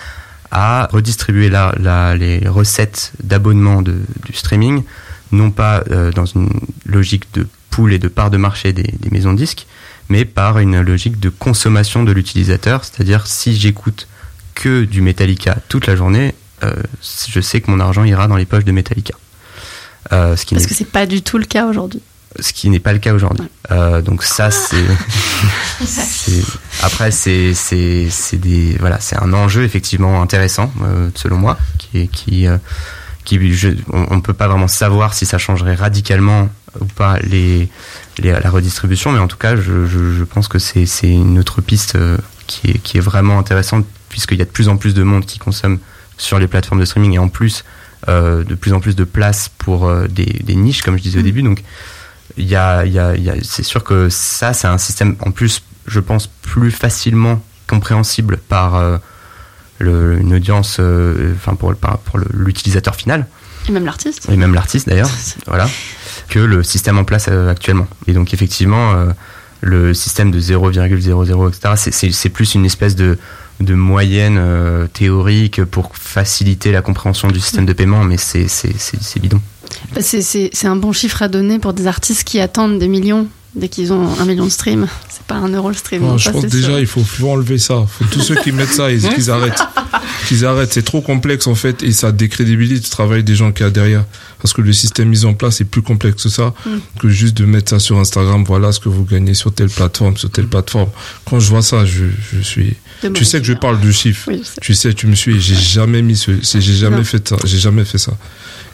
à redistribuer la, la- les recettes d'abonnement du streaming, non pas euh, dans une logique de pool et de part de marché des, des maisons de disques, mais par une logique de consommation de l'utilisateur, c'est-à-dire si j'écoute que du Metallica toute la journée, euh, je sais que mon argent ira dans les poches de Metallica. Euh, ce qui Parce n'est que c'est pas du tout le cas aujourd'hui. Ce qui n'est pas le cas aujourd'hui. Euh, donc ça c'est c'est- après c'est c'est c'est des voilà c'est un enjeu effectivement intéressant euh, selon moi qui qui euh, qui je, on, on peut pas vraiment savoir si ça changerait radicalement ou pas les, les la redistribution mais en tout cas je, je, je pense que c'est c'est une autre piste euh, qui est qui est vraiment intéressante puisqu'il y a de plus en plus de monde qui consomme sur les plateformes de streaming et en plus euh, de plus en plus de place pour euh, des, des niches comme je disais au début. Donc il y a, y a, il y a- c'est sûr que ça, c'est un système en plus, je pense, plus facilement compréhensible par euh, le- une audience, euh, enfin pour, pour l'utilisateur final Et même l'artiste. et même l'artiste d'ailleurs, voilà, que le système en place euh, actuellement. Et donc effectivement, le système de 0,00 etc. c'est- C'est c'est plus une espèce de de moyenne euh, théorique pour faciliter la compréhension du système de paiement, mais c'est c'est- c'est- c'est bidon. C'est- C'est c'est un bon chiffre à donner pour des artistes qui attendent des millions dès qu'ils ont un million de streams. C'est pas un euro le stream. Non, je pense déjà sûr. il faut, faut enlever ça. Faut tous ceux qui mettent ça, ils, qu'ils arrêtent. Qu'ils arrêtent. C'est trop complexe en fait et ça décrédibilise le travail des gens qu'il y a derrière. Parce que le système mis en place est plus complexe que ça Mm. que juste de mettre ça sur Instagram. Voilà ce que vous gagnez sur telle plateforme, sur telle plateforme. Quand je vois ça, je, je suis. De Tu sais que je parle du chiffre. Oui, je sais. Tu sais, tu me suis. J'ai jamais mis ce. c'est- J'ai jamais Non. fait ça. J'ai jamais fait ça.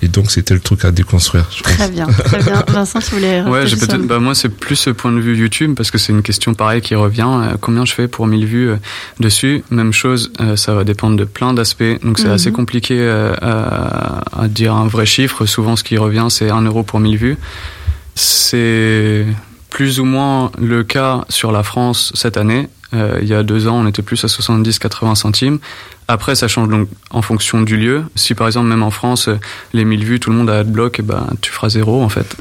Et donc c'était le truc à déconstruire. Je pense. Très bien, très bien. Vincent, tu voulais. Ouais, j'ai réfléchir peut-être. Bah moi, c'est plus ce point de vue YouTube parce que c'est une question pareille qui revient. Euh, combien je fais pour 1000 vues euh, dessus? Même chose, euh, ça va dépendre de plein d'aspects. Donc c'est Mhm. assez compliqué euh, à, à dire un vrai chiffre. Souvent, ce qui revient, c'est 1 euro pour 1000 vues. C'est plus ou moins le cas sur la France cette année. Euh, il y a deux ans, on était plus à 70-80 centimes. Après, ça change donc en fonction du lieu. Si par exemple, même en France, euh, les 1000 vues, tout le monde a adblock, et ben, tu feras zéro en fait.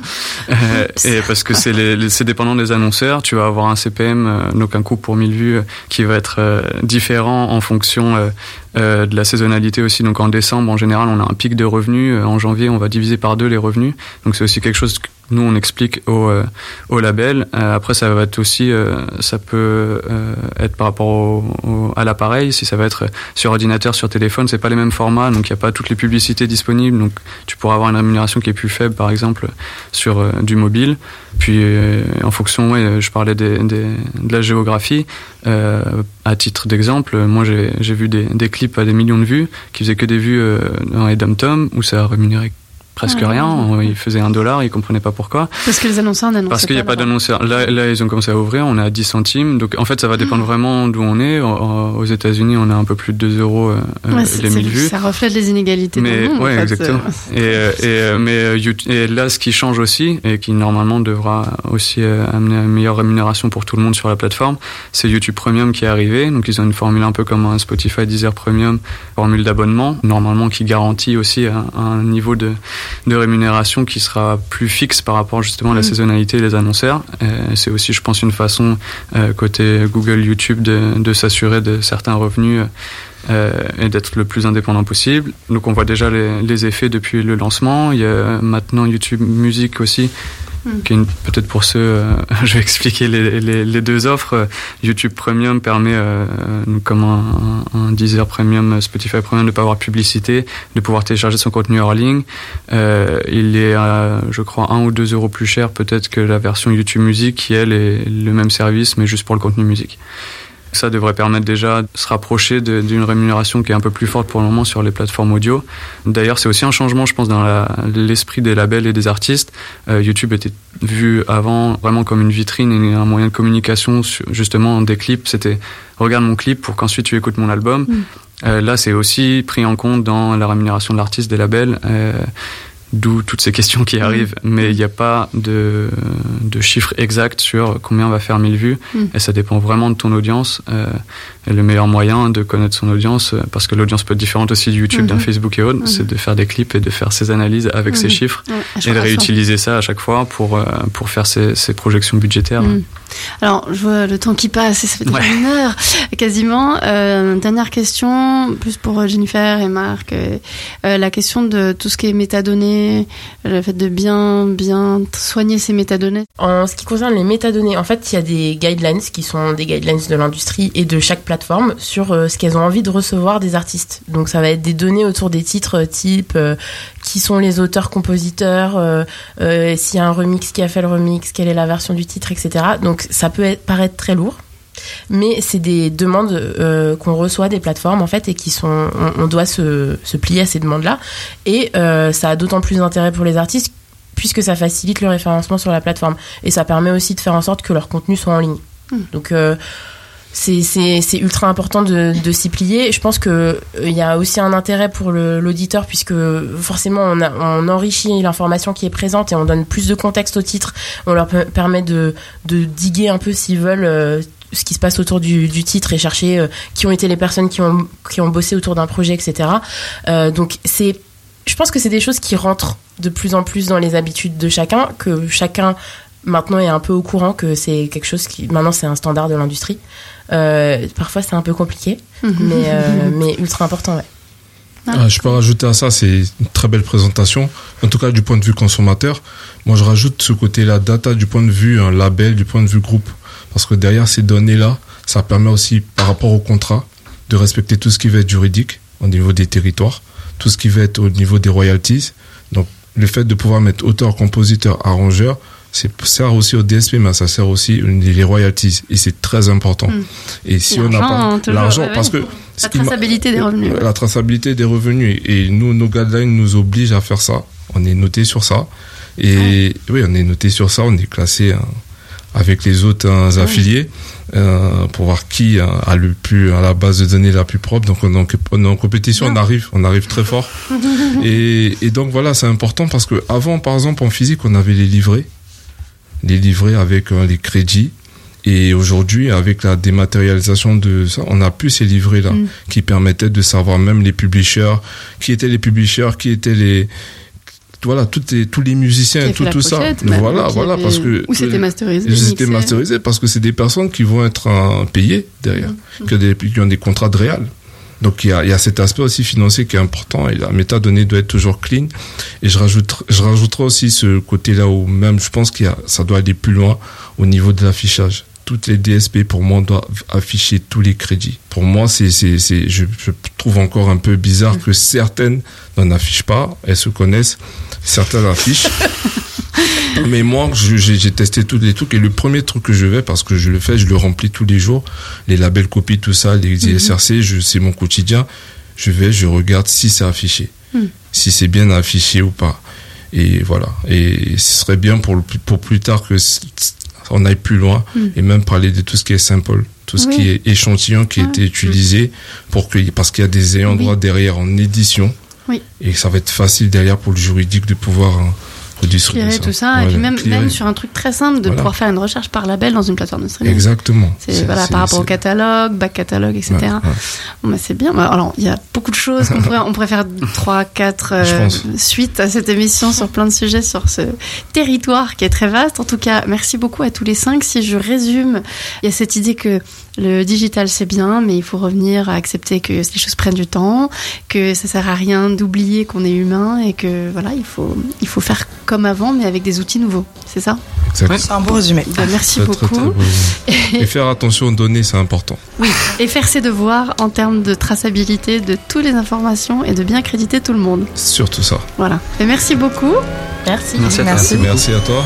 Euh, et parce que c'est les, les- c'est dépendant des annonceurs, tu vas avoir un CPM, euh, donc un coût pour 1000 vues, qui va être différent en fonction de la saisonnalité aussi. Donc en décembre, en général, on a un pic de revenus. En janvier, on va diviser par deux les revenus. Donc c'est aussi quelque chose nous on explique au, euh, au label. Euh, après, ça va être aussi, euh, ça peut euh, être par rapport au, au- à l'appareil. Si ça va être sur ordinateur, sur téléphone, c'est pas les mêmes formats, donc il n'y a pas toutes les publicités disponibles. Donc tu pourras avoir une rémunération qui est plus faible, par exemple, sur euh, du mobile. Puis euh, en fonction, ouais, je parlais des, des- de la géographie. À titre d'exemple, moi j'ai vu des, des clips à des millions de vues qui faisaient que des vues dans les dom où ça rémunérait presque Ah, rien. ouais. Ils faisaient un dollar, ils comprenaient pas pourquoi. Parce que les annonceurs n'annoncent Parce qu'il n'y a pas leur- d'annonceur. Là, là, ils ont commencé à ouvrir, on est à 10 centimes. Donc, en fait, ça va dépendre vraiment d'où on est. Aux États-Unis, on est un peu plus de 2 euros euh, Ouais, les c'est- 1000 vues. Ça reflète les inégalités dans Mais le monde. en ouais, fait. exactement. Et, euh, et, euh, mais euh, et là, ce qui change aussi et qui normalement devra aussi euh, amener une meilleure rémunération pour tout le monde sur la plateforme, c'est YouTube Premium qui est arrivé. Donc ils ont une formule un peu comme un Spotify Deezer Premium, formule d'abonnement normalement qui garantit aussi un, un niveau de, de rémunération qui sera plus fixe par rapport justement à la Mm. saisonnalité les annonceurs. C'est aussi, je pense, une façon euh, côté Google, YouTube de, de s'assurer de certains revenus. euh, et d'être le plus indépendant possible. Donc on voit déjà les, les effets depuis le lancement. Il y a maintenant YouTube Music aussi Hmm. Peut-être pour ceux, euh, je vais expliquer les, les, les, deux offres. YouTube Premium permet, euh, comme un, un, Deezer Premium, Spotify Premium, de ne pas avoir publicité, de pouvoir télécharger son contenu hors ligne. Euh, il est, je crois, un ou deux euros plus cher peut-être que la version YouTube Music, qui elle est le même service, mais juste pour le contenu musique. Ça devrait permettre déjà de se rapprocher d'une rémunération qui est un peu plus forte pour le moment sur les plateformes audio. D'ailleurs, c'est aussi un changement, je pense, dans l'esprit des labels et des artistes. Euh, YouTube était vu avant vraiment comme une vitrine et un moyen de communication, justement, des clips. C'était regarde mon clip pour qu'ensuite tu écoutes mon album. Mm. Euh, là, c'est aussi pris en compte dans la rémunération de l'artiste, des labels. Euh, D'où toutes ces questions qui mm. arrivent, mais il n'y a pas de, de chiffre exact sur combien on va faire 1000 vues, mm. et ça dépend vraiment de ton audience. Euh, et le meilleur moyen de connaître son audience, euh, parce que l'audience peut être différente aussi du YouTube, d'un mm-hmm. Facebook et autres, mm-hmm. c'est de faire des clips et de faire ses analyses avec ces mm-hmm. chiffres, et de réutiliser ça à chaque fois pour, euh, pour faire ses, ses projections budgétaires. Mm. Alors, je vois le temps qui passe, et ça fait déjà une heure quasiment. Euh, dernière question, plus pour Jennifer et Marc. La question de tout ce qui est métadonnées, le fait de bien, bien soigner ces métadonnées. En ce qui concerne les métadonnées, en fait, il y a des guidelines qui sont des guidelines de l'industrie et de chaque plateforme sur euh, ce qu'elles ont envie de recevoir des artistes. Donc, ça va être des données autour des titres type qui sont les auteurs-compositeurs, s'il y a un remix, qui a fait le remix, quelle est la version du titre, etc. Donc, ça peut paraître très lourd, mais c'est des demandes euh, qu'on reçoit des plateformes en fait et qui sont, on, doit se, plier à ces demandes-là. Et euh, ça a d'autant plus d'intérêt pour les artistes puisque ça facilite le référencement sur la plateforme et ça permet aussi de faire en sorte que leur contenu soit en ligne. Hmm. Donc euh, c'est ultra important de, de s'y plier. Je pense que il y a aussi un intérêt pour l'auditeur puisque forcément on, on enrichit l'information qui est présente et on donne plus de contexte au titre. On leur permet de, de diguer un peu s'ils veulent euh, ce qui se passe autour du, du titre et chercher euh, qui ont été les personnes qui ont qui ont bossé autour d'un projet, etc. Euh, donc c'est je pense que c'est des choses qui rentrent de plus en plus dans les habitudes de chacun, que chacun maintenant est un peu au courant que c'est quelque chose qui maintenant c'est un standard de l'industrie. Euh, parfois, c'est un peu compliqué, mais, euh, mais ultra important, ouais. Ah, je peux rajouter à ça, c'est une très belle présentation. En tout cas, du point de vue consommateur, moi je rajoute ce côté-là, data du point de vue un label, du point de vue groupe. Parce que derrière ces données-là, ça permet aussi, par rapport au contrat, de respecter tout ce qui va être juridique au niveau des territoires, tout ce qui va être au niveau des royalties. Donc, le fait de pouvoir mettre auteur, compositeur, arrangeur, c'est sert aussi au DSP, mais ça sert aussi les royalties et c'est très important. Hmm. Et si on n'a pas l'argent, parce que la traçabilité des revenus, la traçabilité des revenus et nous nos guidelines nous obligent à faire ça. On est noté sur ça et oui, on est noté sur ça. On est classé hein, avec les autres hein, affiliés euh, pour voir qui hein, a le plus à la base de données la plus propre. Donc on, est en compétition, on arrive, on arrive très fort. et, et donc voilà, c'est important parce que avant, par exemple, en physique, on avait les livrets les livrets avec euh, les crédits. Et aujourd'hui, avec la dématérialisation de ça, on a plus ces livrets-là mm. qui permettaient de savoir même les publishers, qui étaient les publishers, qui étaient les voilà tous les tous les musiciens tout tout ça bah, voilà voilà parce que où c'était masterisé c'était masterisé parce que c'est des personnes qui vont être euh, payées derrière mm. que des qui ont des contrats de réal donc il y a, il y a cet aspect aussi financier qui est important et la métadonnée doit être toujours clean. Et je rajoute, je rajouterai aussi ce côté-là où même je pense qu'il y a, ça doit aller plus loin au niveau de l'affichage. Toutes les DSP pour moi doivent afficher tous les crédits. Pour moi, c'est, c'est, c'est, je, je trouve encore un peu bizarre que certaines n'en affichent pas. Elles se connaissent. Certaines affichent. Mais moi, j'ai testé tous les trucs et le premier truc que je vais, parce que je le fais, je le remplis tous les jours, les labels copies, tout ça, les mhm. SRC, c'est mon quotidien. Je vais, je regarde si c'est affiché, mhm. si c'est bien affiché ou pas. Et voilà. Et ce serait bien pour, pour plus tard que on aille plus loin mhm. et même parler de tout ce qui est simple, tout ce qui est échantillon qui a été utilisé pour que, parce qu'il y a des ayants droit derrière en édition. Oui. Et ça va être facile derrière pour le juridique de pouvoir hein, distribuer tout ça. et puis même, même sur un truc très simple, de pouvoir faire une recherche par label dans une plateforme de streaming. Exactement. C'est voilà, par rapport au catalogue, back catalogue, etc. Bon, bah, c'est bien. Bah, alors, il y a beaucoup de choses. On pourrait, on pourrait faire 3, 4 euh, suites à cette émission sur plein de sujets sur ce territoire qui est très vaste. En tout cas, merci beaucoup à tous les cinq. Si je résume, il y a cette idée que le digital c'est bien, mais il faut revenir à accepter que les choses prennent du temps, que ça sert à rien d'oublier qu'on est humain et que voilà, il faut, il faut faire comme avant, mais avec des outils nouveaux. C'est ça? Exact. C'est un beau résumé. Ben, Merci Très, très, très beaucoup. beau. Et faire attention aux données, c'est important. Et faire ses devoirs en termes de traçabilité de toutes les informations et de bien créditer tout le monde. Surtout ça. Voilà. Et merci beaucoup. Merci. Merci à toi. Merci. Merci à toi.